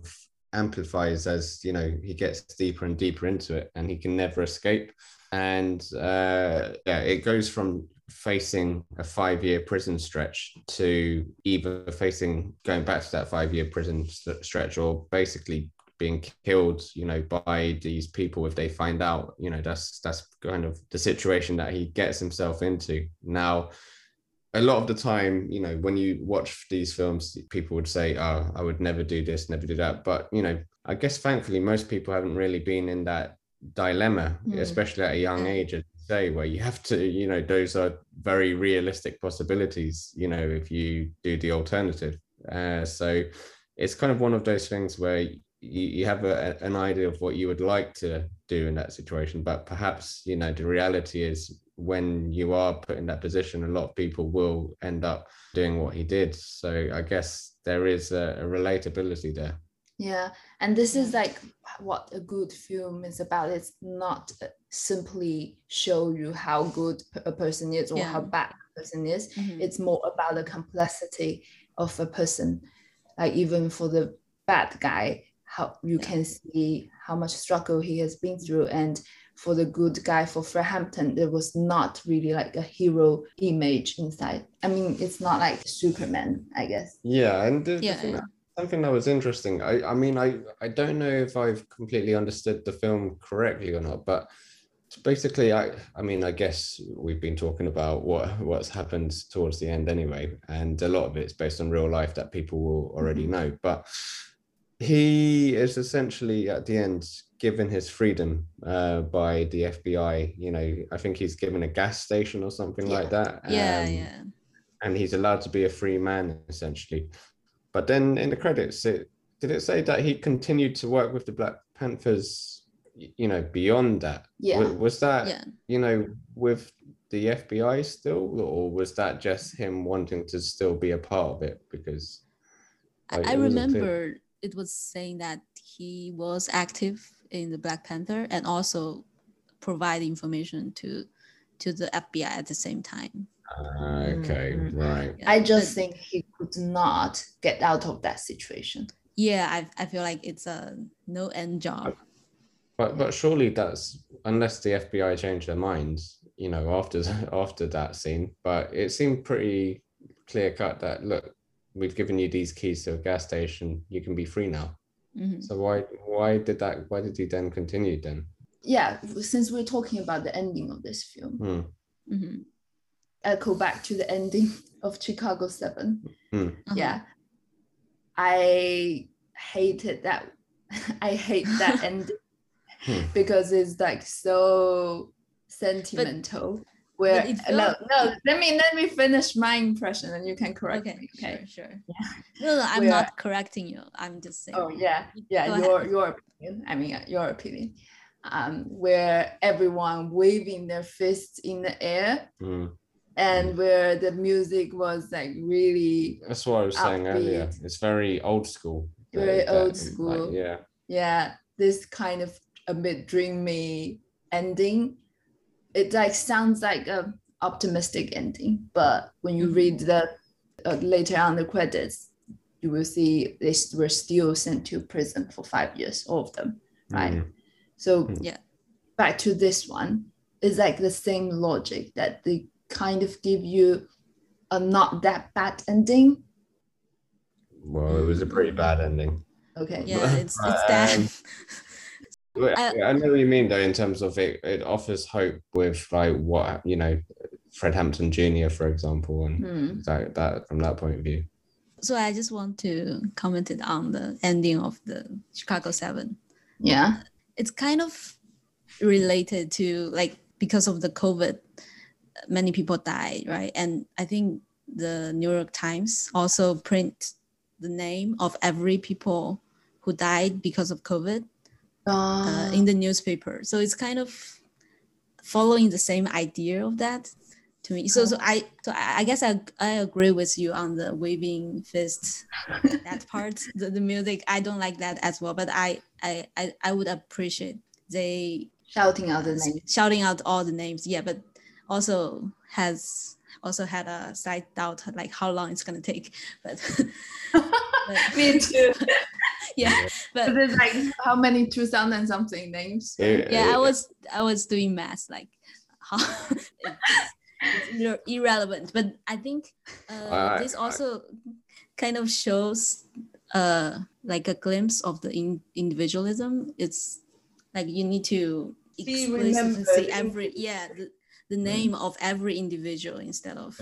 S3: amplifies as you know he gets deeper and deeper into it, and he can never escape. And uh, yeah, it goes from facing a five year prison stretch to either facing going back to that five year prison st- stretch or basically being killed you know by these people if they find out you know that's that's kind of the situation that he gets himself into. Now a lot of the time you know when you watch these films people would say oh i would never do this never do that. But you know i guess thankfully most people haven't really been in that dilemma
S1: Mm.
S3: especially at a young age as you say where you have to you know those are very realistic possibilities you know if you do the alternative. Uh, so it's kind of one of those things where you, you have a, an idea of what you would like to do in that situation but perhaps you know the reality is when you are put in that position a lot of people will end up doing what he did so i guess there is a, a relatability there
S1: Yeah, and this is like what a good film is about. It's not simply show you how good a person is or
S2: Yeah.
S1: how bad a person is.
S2: Mhm.
S1: It's more about the complexity of a person. Like even for the bad guy, how you
S2: Yeah.
S1: can see how much struggle he has been through, and for the good guy, for Fred Hampton, there was not really like a hero image inside. I mean, it's not like Superman, I guess.
S3: yeah and the, the
S2: Yeah,
S3: thing
S2: yeah.
S3: that- something that was interesting i i mean i i don't know if i've completely understood the film correctly or not but basically i i mean i guess we've been talking about what what's happened towards the end anyway and a lot of it's based on real life that people will already
S1: Mhm.
S3: know but he is essentially at the end given his freedom uh, by the FBI. You know, I think he's given a gas station or something like that.
S2: Yeah,
S3: um,
S2: yeah.
S3: And he's allowed to be a free man essentially. But then in the credits, it did it say that he continued to work with the Black Panthers? You know, beyond that.
S1: Yeah.
S3: Was, was that
S2: Yeah.
S3: you know with the FBI still, or was that just him wanting to still be a part of it because?
S2: I,
S3: like,
S2: I
S3: wasn't
S2: remember it was saying that he was active in the Black Panther and also provide information to to the FBI at the same time.
S3: Ah, okay,
S1: Mhm.
S3: right.
S2: Yeah,
S1: I just
S2: but-
S1: think he could not get out of that situation.
S2: yeah, I I feel like it's a no end job.
S3: But but surely that's unless the FBI changed their minds, you know, after after that scene. But it seemed pretty clear cut that look, we've given you these keys to a gas station, you can be free now.
S2: Mhm.
S3: So why why did that? Why did he then continue then?
S1: Yeah, since we're talking about the ending of this film,
S3: Hmm.
S2: Mhm.
S1: echo back to the ending of Chicago 7.
S2: Uh-huh.
S1: Yeah. I hated that. I hate that ending
S3: Hmm.
S1: because it's like so sentimental. Where no, no, let me let me finish my impression and you can correct
S2: Okay,
S1: me. Okay.
S2: sure, sure.
S1: Yeah.
S2: No, no, I'm
S1: Where-
S2: not correcting you. I'm just saying.
S1: Oh yeah,
S2: Go
S1: yeah.
S2: ahead.
S1: Your your opinion. I mean uh, your opinion. Um, where everyone waving their fists in the air,
S3: Hmm.
S1: and where the music was like really,
S3: That's what I was saying earlier. It's very old school.
S1: Very
S3: That-
S1: old
S3: that-
S1: school.
S3: Like, yeah.
S1: yeah, this kind of a bit dreamy ending. It like sounds like a optimistic ending, but when you read the uh, later on the credits, you will see they were still sent to prison for five years, all of them. right?
S3: Hmm.
S1: So
S3: Mm.
S2: Yeah.
S1: back to this one, it's like the same logic that they kind of give you a not that bad ending.
S3: Well, it was a pretty bad ending.
S1: Okay.
S2: Yeah, it's it's that.
S3: Um, Well,
S2: I-
S3: I, know what you mean though, in terms of it, it offers hope with like what you know, Fred Hampton Jr. for example, and
S1: Hmm.
S3: that, that from that point of view.
S2: So I just want to comment it on the ending of the Chicago Seven.
S1: Yeah.
S2: It's kind of related to like because of the COVID, many people died, right? And I think the New York Times also print the name of every people who died because of COVID uh,
S1: Uh,
S2: in the newspaper. So it's kind of following the same idea of that to me. So so I so I guess I I agree with you on the waving fist that part. The, the music I don't like that as well, but I I I, I would appreciate they
S1: shouting out the name.
S2: shouting out all the names. Yeah, but also has also had a side doubt like how long it's gonna take. But, but-
S1: Me too.
S2: yeah, but
S1: But there's like how many two thousand and something names?
S3: It-
S2: yeah i was i was doing math like how it's, it's irrelevant but i think uh,
S3: I-
S2: this
S3: I-
S2: also kind of shows uh like a glimpse of the in- individualism it's like you need to explicitly
S1: remembered
S2: say every yeah the, the name of every individual instead of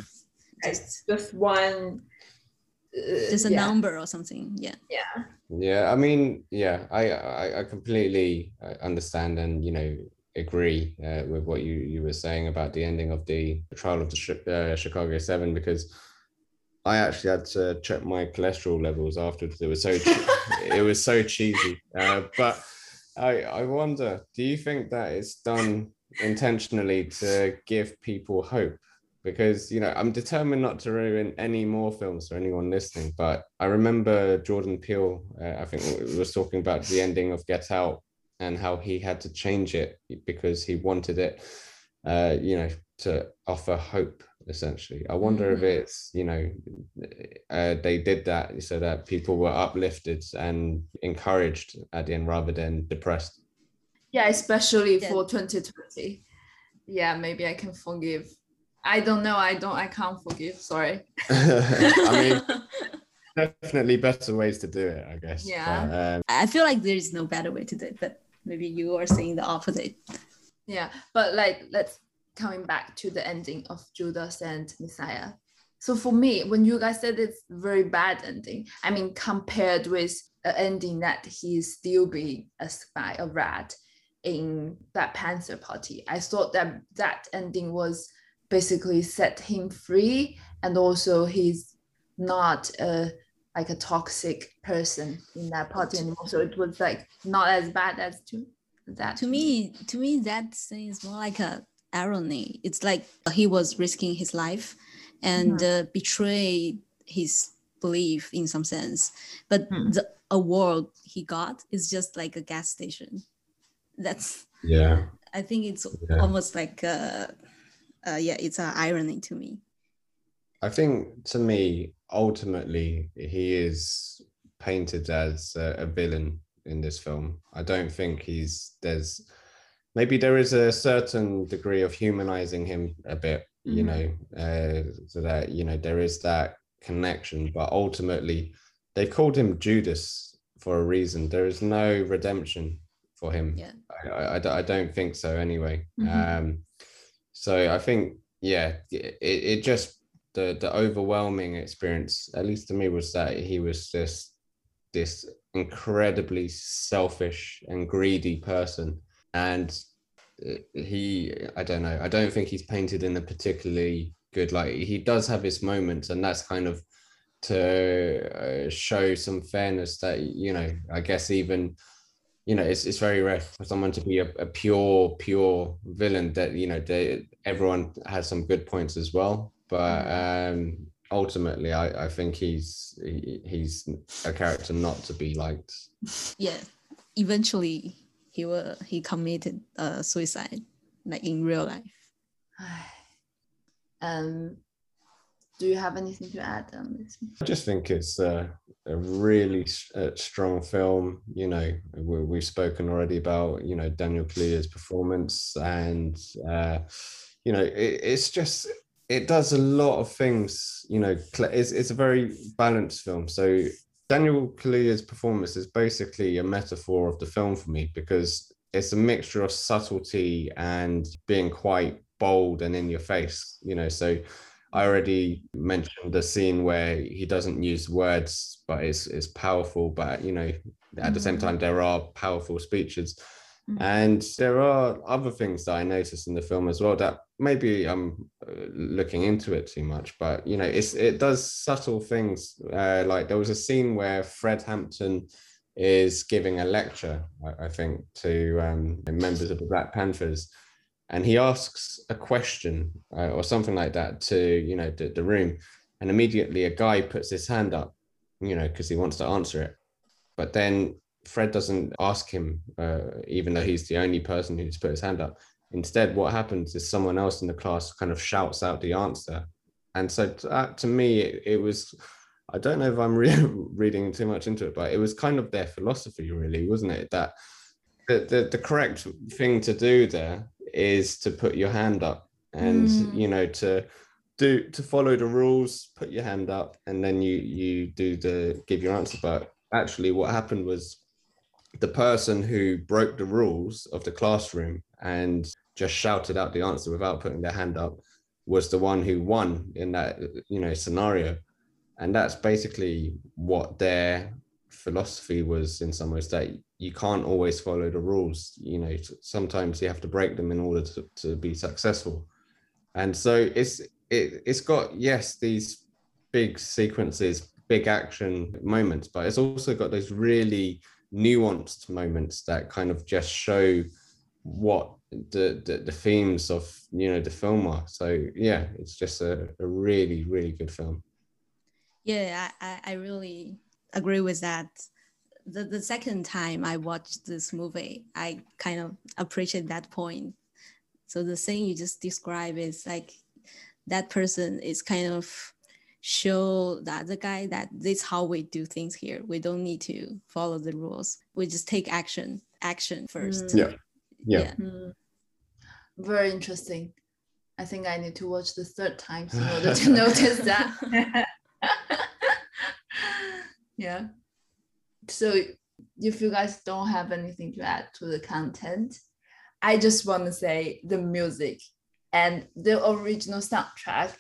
S2: just
S1: Just one. Uh,
S2: just a
S1: yeah.
S2: number or something yeah
S1: Yeah.
S3: Yeah, I mean, yeah, I I, I completely uh, understand and you know agree uh, with what you you were saying about the ending of the trial of the uh, Chicago Seven because I actually had to check my cholesterol levels afterwards. It was so che- it was so cheesy. Uh, but I I wonder, do you think that it's done intentionally to give people hope? Because you know I'm determined not to ruin any more films for anyone listening. But I remember Jordan Peele, uh, I think, was talking about the ending of Get Out and how he had to change it because he wanted it, uh, you know, to offer hope. Essentially, I wonder if
S2: Mhm.
S3: it's you know uh, they did that so that people were uplifted and encouraged at the end rather than depressed.
S1: Yeah, especially
S2: Yeah.
S1: for 2020. Yeah, maybe I can forgive. I don't know. I don't. I can't forgive. Sorry.
S3: I mean, definitely better ways to do it, I guess.
S1: Yeah.
S3: But, um,
S2: i feel like there is no better way to do it but maybe you are saying the opposite
S1: Yeah, but like let's coming back to the ending of Judas and Messiah. So for me, when you guys said it's very bad ending, I mean compared with the ending that he's still being a spy, a rat in Black Panther Party, I thought that that ending was basically set him free, and also he's not a like a toxic person in that party anymore. So it was like not as bad as to that.
S2: to me to me that scene is more like a irony it's like he was risking his life and uh, betrayed his belief in some sense but
S1: Hmm.
S2: the award he got is just like a gas station that's
S3: yeah.
S2: i think it's
S3: Yeah.
S2: almost like uh, uh yeah it's an irony to me
S3: I think to me, ultimately, he is painted as a, a villain in this film. I don't think he's there's maybe there is a certain degree of humanizing him a bit, you
S1: Mhm.
S3: know, uh, so that you know there is that connection. But ultimately, they've called him Judas for a reason. There is no redemption for him.
S2: Yeah.
S3: I, I, I don't- think so anyway.
S1: Mhm.
S3: Um, so I think, yeah, it, it just the the overwhelming experience, at least to me, was that he was just this incredibly selfish and greedy person, and uh, he, I don't know, I don't think he's painted in a particularly good light. He does have his moments, and that's kind of to uh, show some fairness that you know i guess even you know it's, it's very rare for someone to be a, a pure pure villain that you know they, everyone has some good points as well. But um ultimately i i think he's he, he's a character not to be liked.
S2: Yeah. Eventually he will he committed uh, suicide like in real life.
S1: Um, do you have anything to add on this?
S3: I just think it's a, a really uh, strong film. You know, we, we've spoken already about you know Daniel Kaluuya's performance, and uh, you know, it, it's just it does a lot of things. You know, it's it's a very balanced film. So Daniel Kaluuya's performance is basically a metaphor of the film for me because it's a mixture of subtlety and being quite bold and in your face, you know. So I already mentioned the scene where he doesn't use words, but it's it's powerful. But you know, at the same
S2: Mhm.
S3: time, there are powerful speeches,
S2: Mhm.
S3: and there are other things that I noticed in the film as well that maybe I'm uh, looking into it too much. But you know, it's it does subtle things. Uh, like there was a scene where Fred Hampton is giving a lecture, I, I think, to um, members of the Black Panthers, and he asks a question uh, or something like that to you know the, the room, and immediately a guy puts his hand up, you know, because he wants to answer it, but then Fred doesn't ask him, uh, even though he's the only person who's put his hand up. Instead, what happens is someone else in the class kind of shouts out the answer, and so to, uh, to me, it, it was. I don't know if I'm re- reading too much into it, but it was kind of their philosophy, really, wasn't it? That the, the, the correct thing to do there is to put your hand up and
S2: Mm.
S3: you know to do to follow the rules put your hand up and then you you do the give your answer. But actually what happened was the person who broke the rules of the classroom and just shouted out the answer without putting their hand up was the one who won in that you know scenario. And that's basically what their philosophy was in some ways. That you can't always follow the rules you know sometimes you have to break them in order to, to be successful. And so it's it, it's got yes these big sequences big action moments but it's also got those really nuanced moments that kind of just show what the, the the themes of you know the film are. So yeah it's just a, a really really good film.
S2: Yeah, I, I, I really agree with that. The, the second time I watched this movie, I kind of appreciate that point. So the thing you just describe is like that person is kind of show the other guy that this is how we do things here. We don't need to follow the rules. We just take action, action first.
S1: Mm.
S3: Yeah. Yeah.
S1: Mm. Very interesting. I think I need to watch the third time in order to notice that. yeah. So if you guys don't have anything to add to the content, I just want to say the music and the original soundtrack.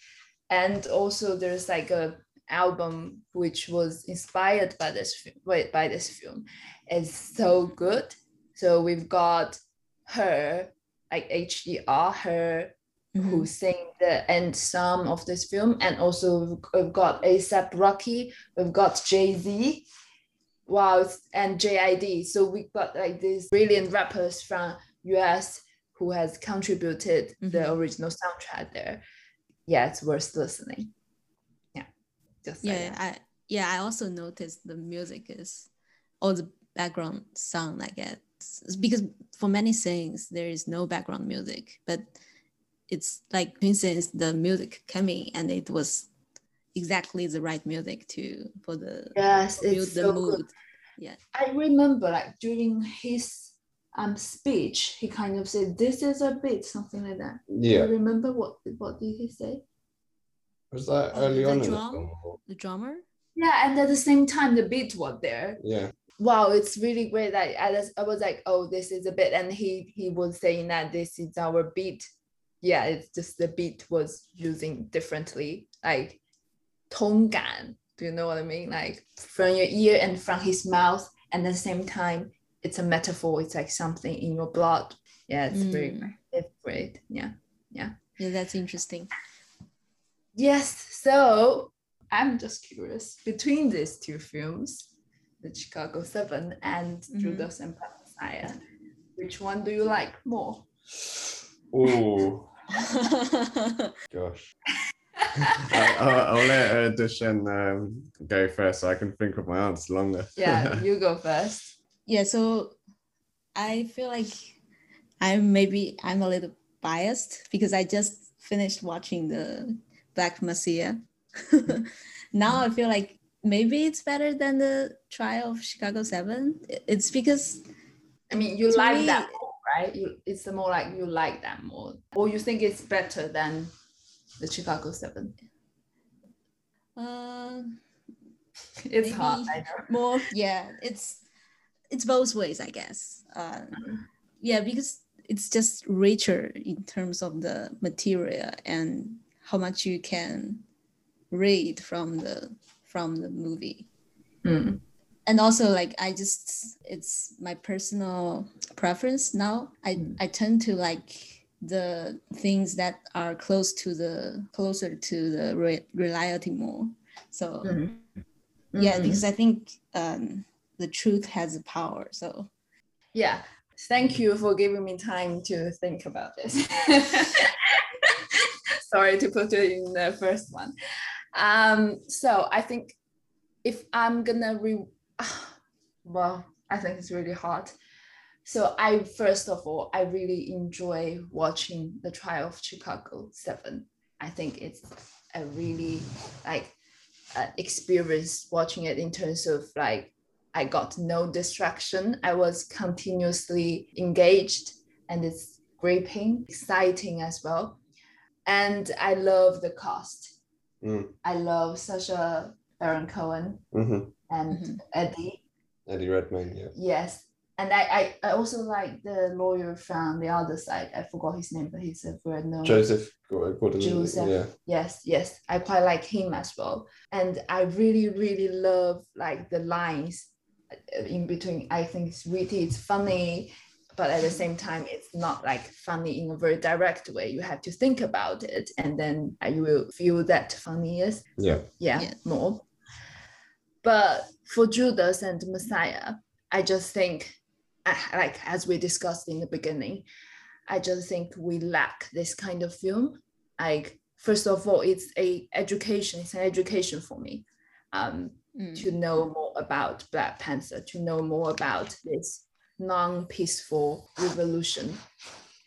S1: And also there's like a album which was inspired by this by this film. It's so good. So we've got her, like H.E.R., her
S2: Mhm.
S1: who sang the end song of this film, and also we've- we've got ASAP Rocky, we've got Jay Z, wow, and JID. So we've got like these brilliant rappers from US who has contributed the
S2: Mhm.
S1: original soundtrack there. Yeah, it's worth listening. Yeah, just like
S2: yeah
S1: that.
S2: i yeah i also noticed the music is all the background sound like it because for many things there is no background music but it's like for instance the music coming and it was exactly the right music to for the
S1: Yes,
S2: build
S1: it's
S2: the
S1: so
S2: mood
S1: good.
S2: yeah
S1: I remember like during his um speech, he kind of said, "This is a beat," something like that. Do you remember what what did he say?
S3: was that
S2: Oh,
S3: early
S2: the
S3: on in the
S2: drum?
S3: film
S2: the drummer
S1: Yeah, and at the same time, the beat was there.
S3: yeah
S1: Wow, it's really great. Like I was, I was like, oh, this is a bit, and he he was saying that this is our beat. Yeah, it's just the beat was using differently, like tone gan. Do you know what I mean? Like from your ear and from his mouth, and at the same time, it's a metaphor. It's like something in your blood. Yeah, it's very
S2: Mm.
S1: great. It's great. Yeah.
S2: yeah that's interesting
S1: Yes, so I'm just curious between these two films, the Chicago Seven and
S2: Mhm.
S1: Judas and Black Messiah, which one do you like more?
S3: oh gosh I, I'll, I'll let uh, Desheng um, go first so I can think of my answer longer.
S1: Yeah, you go first.
S2: yeah so i feel like i'm maybe i'm a little biased because i just finished watching the black messiah now i feel like maybe it's better than the trial of chicago 7 it's because
S1: I mean, you like
S2: me-
S1: that more, right? You, it's more like you like that more, or you think it's better than the Chicago Seven.
S2: uh,
S1: It's know.
S2: more yeah it's it's both ways i guess uh, yeah because it's just richer in terms of the material and how much you can read from the from the movie
S1: Mm.
S2: and also like i just it's my personal preference now i
S1: Mm.
S2: i tend to like the things that are close to the closer to the re- reality more so
S1: Mm.
S2: yeah
S1: Mhm.
S2: because i think um the truth has a power so
S1: Yeah, thank you for giving me time to think about this. Sorry to put it in the first one. Um, so I think if I'm gonna re, well, I think it's really hard. So I first of all, I really enjoy watching the Trial of Chicago Seven. I think it's a really like uh, experience watching it in terms of like I got no distraction. I was continuously engaged and it's gripping, exciting as well. And I love the cast.
S3: Mm.
S1: I love Sacha Baron Cohen
S3: hmm
S1: and
S2: Mhm.
S1: Eddie.
S3: Eddie Redmayne, yeah.
S1: Yes. And I, I, I also like the lawyer from the other side. I forgot his name, but he's a very known
S3: Joseph Gordon.
S1: Joseph.
S3: Yeah.
S1: yes yes i quite like him as well and i really really love like the lines uh, in between i think it's witty it's funny but at the same time it's not like funny in a very direct way you have to think about it and then you will feel that funniest
S3: Yeah.
S1: yeah,
S2: Yeah.
S1: more but for judas and messiah i just think like as we discussed in the beginning i just think we lack this kind of film like first of all it's a education it's an education for me um
S2: Mm.
S1: to know more about black panther to know more about this non-peaceful revolution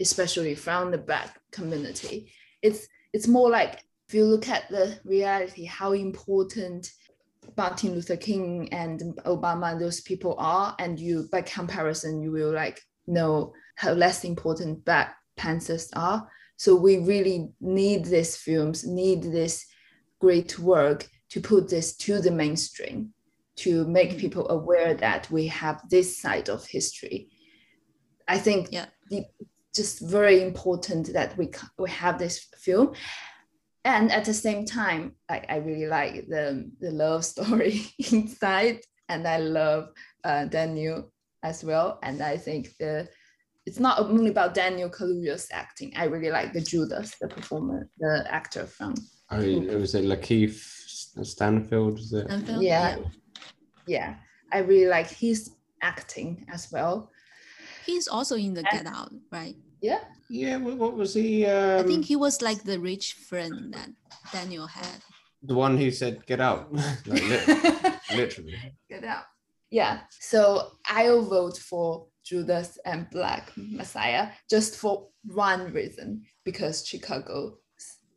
S1: especially from the black community it's it's more like if you look at the reality how important martin luther king and obama those people are and you by comparison you will like know how less important black panthers are so we really need these films, need this great work to put this to the mainstream, to make mm-hmm. people aware that we have this side of history. I think
S2: Yeah.
S1: the, just very important that we we have this film, and at the same time, like I really like the the love story inside, and I love uh, Daniel as well, and I think the it's not only about Daniel Kaluuya's acting. I really like the Judas, the performer, the actor from.
S3: I mean, it was it Lakeith Stanfield, was it?
S2: Stanfield?
S1: Yeah. Yeah, I really like his acting as well.
S2: He's also in the
S1: And-
S2: Get Out, right?
S1: Yeah,
S3: Yeah, what, what was he? Um,
S2: I think he was like the rich friend that Daniel had.
S3: the one who said "Get out," like, lit- literally.
S1: get out. Yeah, so I'll vote for Judas and Black Messiah just for one reason because Chicago's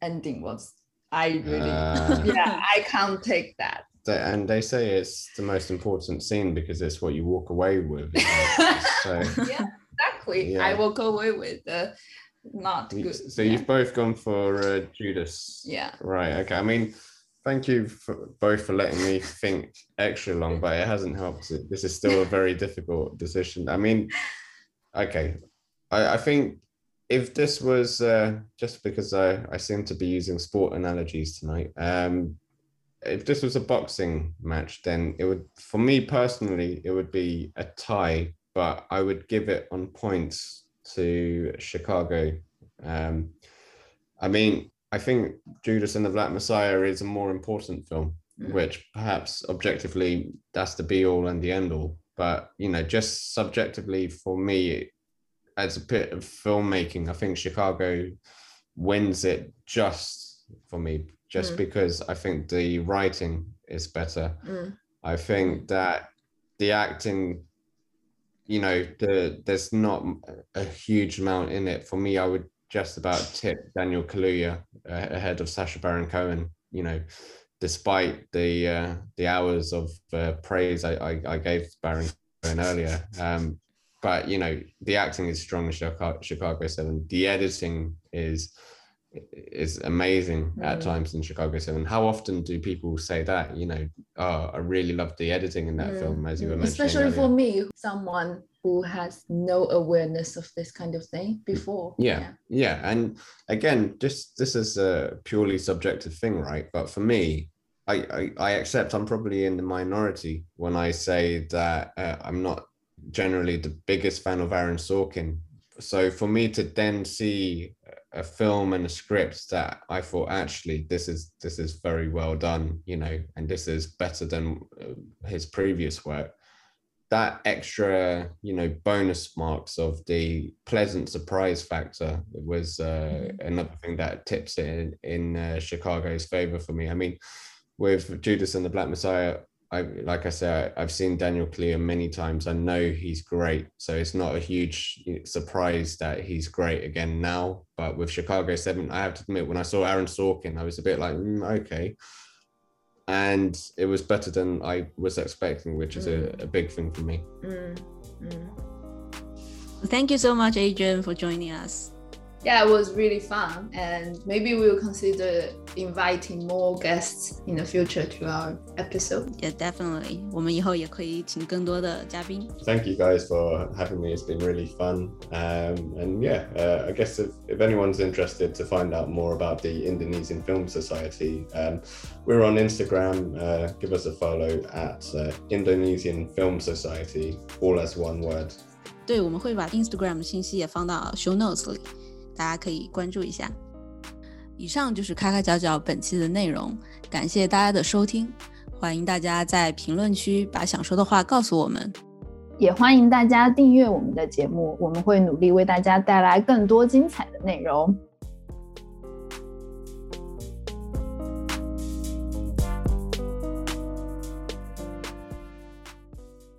S1: ending was I really
S3: Uh,
S1: yeah I can't take that.
S3: and they say it's the most important scene because it's what you walk away with. so,
S1: yeah, exactly. I will go away with the not good.
S3: so
S1: yeah.
S3: you've both gone for uh, Judas.
S1: yeah.
S3: Right. Okay. I mean, thank you for both for letting me think extra long, but it hasn't helped. This is still a very difficult decision. I mean, okay. I, I think if this was uh, just because I, I seem to be using sport analogies tonight, um, if this was a boxing match, then it would, for me personally, it would be a tie, but I would give it on points to Chicago. Um, I mean, I think Judas and the Black Messiah is a more important film,
S1: Mm.
S3: which perhaps objectively that's the be all and the end all. But you know, just subjectively for me, as a bit of filmmaking, I think Chicago wins it just for me, just
S1: Mm.
S3: because I think the writing is better.
S1: Mm.
S3: I think that the acting, you know, the there's not a huge amount in it. For me, I would just about tip Daniel Kaluuya uh, ahead of Sacha Baron Cohen. You know, despite the uh, the hours of uh, praise I, I, I gave Baron Cohen earlier. Um, but you know, the acting is strong in Chicago, Seven. The editing is is amazing at
S1: Mm.
S3: times in Chicago 7. How often do people say that? You know, oh, I really loved the editing in that
S1: Mm,
S3: film, as you were
S1: mm.
S3: mentioning.
S1: Especially for me, someone who has no awareness of this kind of thing before.
S3: yeah yeah and again just this is a purely subjective thing right but for me I, I i accept i'm probably in the minority when i say that uh, i'm not generally the biggest fan of aaron sorkin so for me to then see a film and a script that i thought actually this is this is very well done you know and this is better than uh, his previous work that extra, you know, bonus marks of the pleasant surprise factor was uh, another thing that tips it in, in uh, Chicago's favor for me. I mean, with Judas and the Black Messiah, I like I said, I've seen Daniel Kaluuya many times. I know he's great, so it's not a huge surprise that he's great again now. But with Chicago Seven, I have to admit, when I saw Aaron Sorkin, I was a bit like, mm, okay and it was better than I was expecting, which is a, a big thing for me.
S1: Mm, mm.
S2: Thank you so much, Adrian, for joining us
S1: Yeah, it was really fun, and maybe we'll consider inviting more guests in the future to our episode.
S2: Yeah, definitely. 我们以后也可以请更多的嘉宾。
S3: Thank you guys for having me. It's been really fun. Um, and yeah, uh, I guess if, if anyone's interested to find out more about the Indonesian Film Society, um, we're on Instagram. Uh, give us a follow at uh, Indonesian Film Society, all as one word.
S2: 对，我们会把 Instagram 的信息也放到 show notes 里， 大家可以关注一下。以上就是开开角角本期的内容，感谢大家的收听，欢迎大家在评论区把想说的话告诉我们。
S4: 也欢迎大家订阅我们的节目，我们会努力为大家带来更多精彩的内容。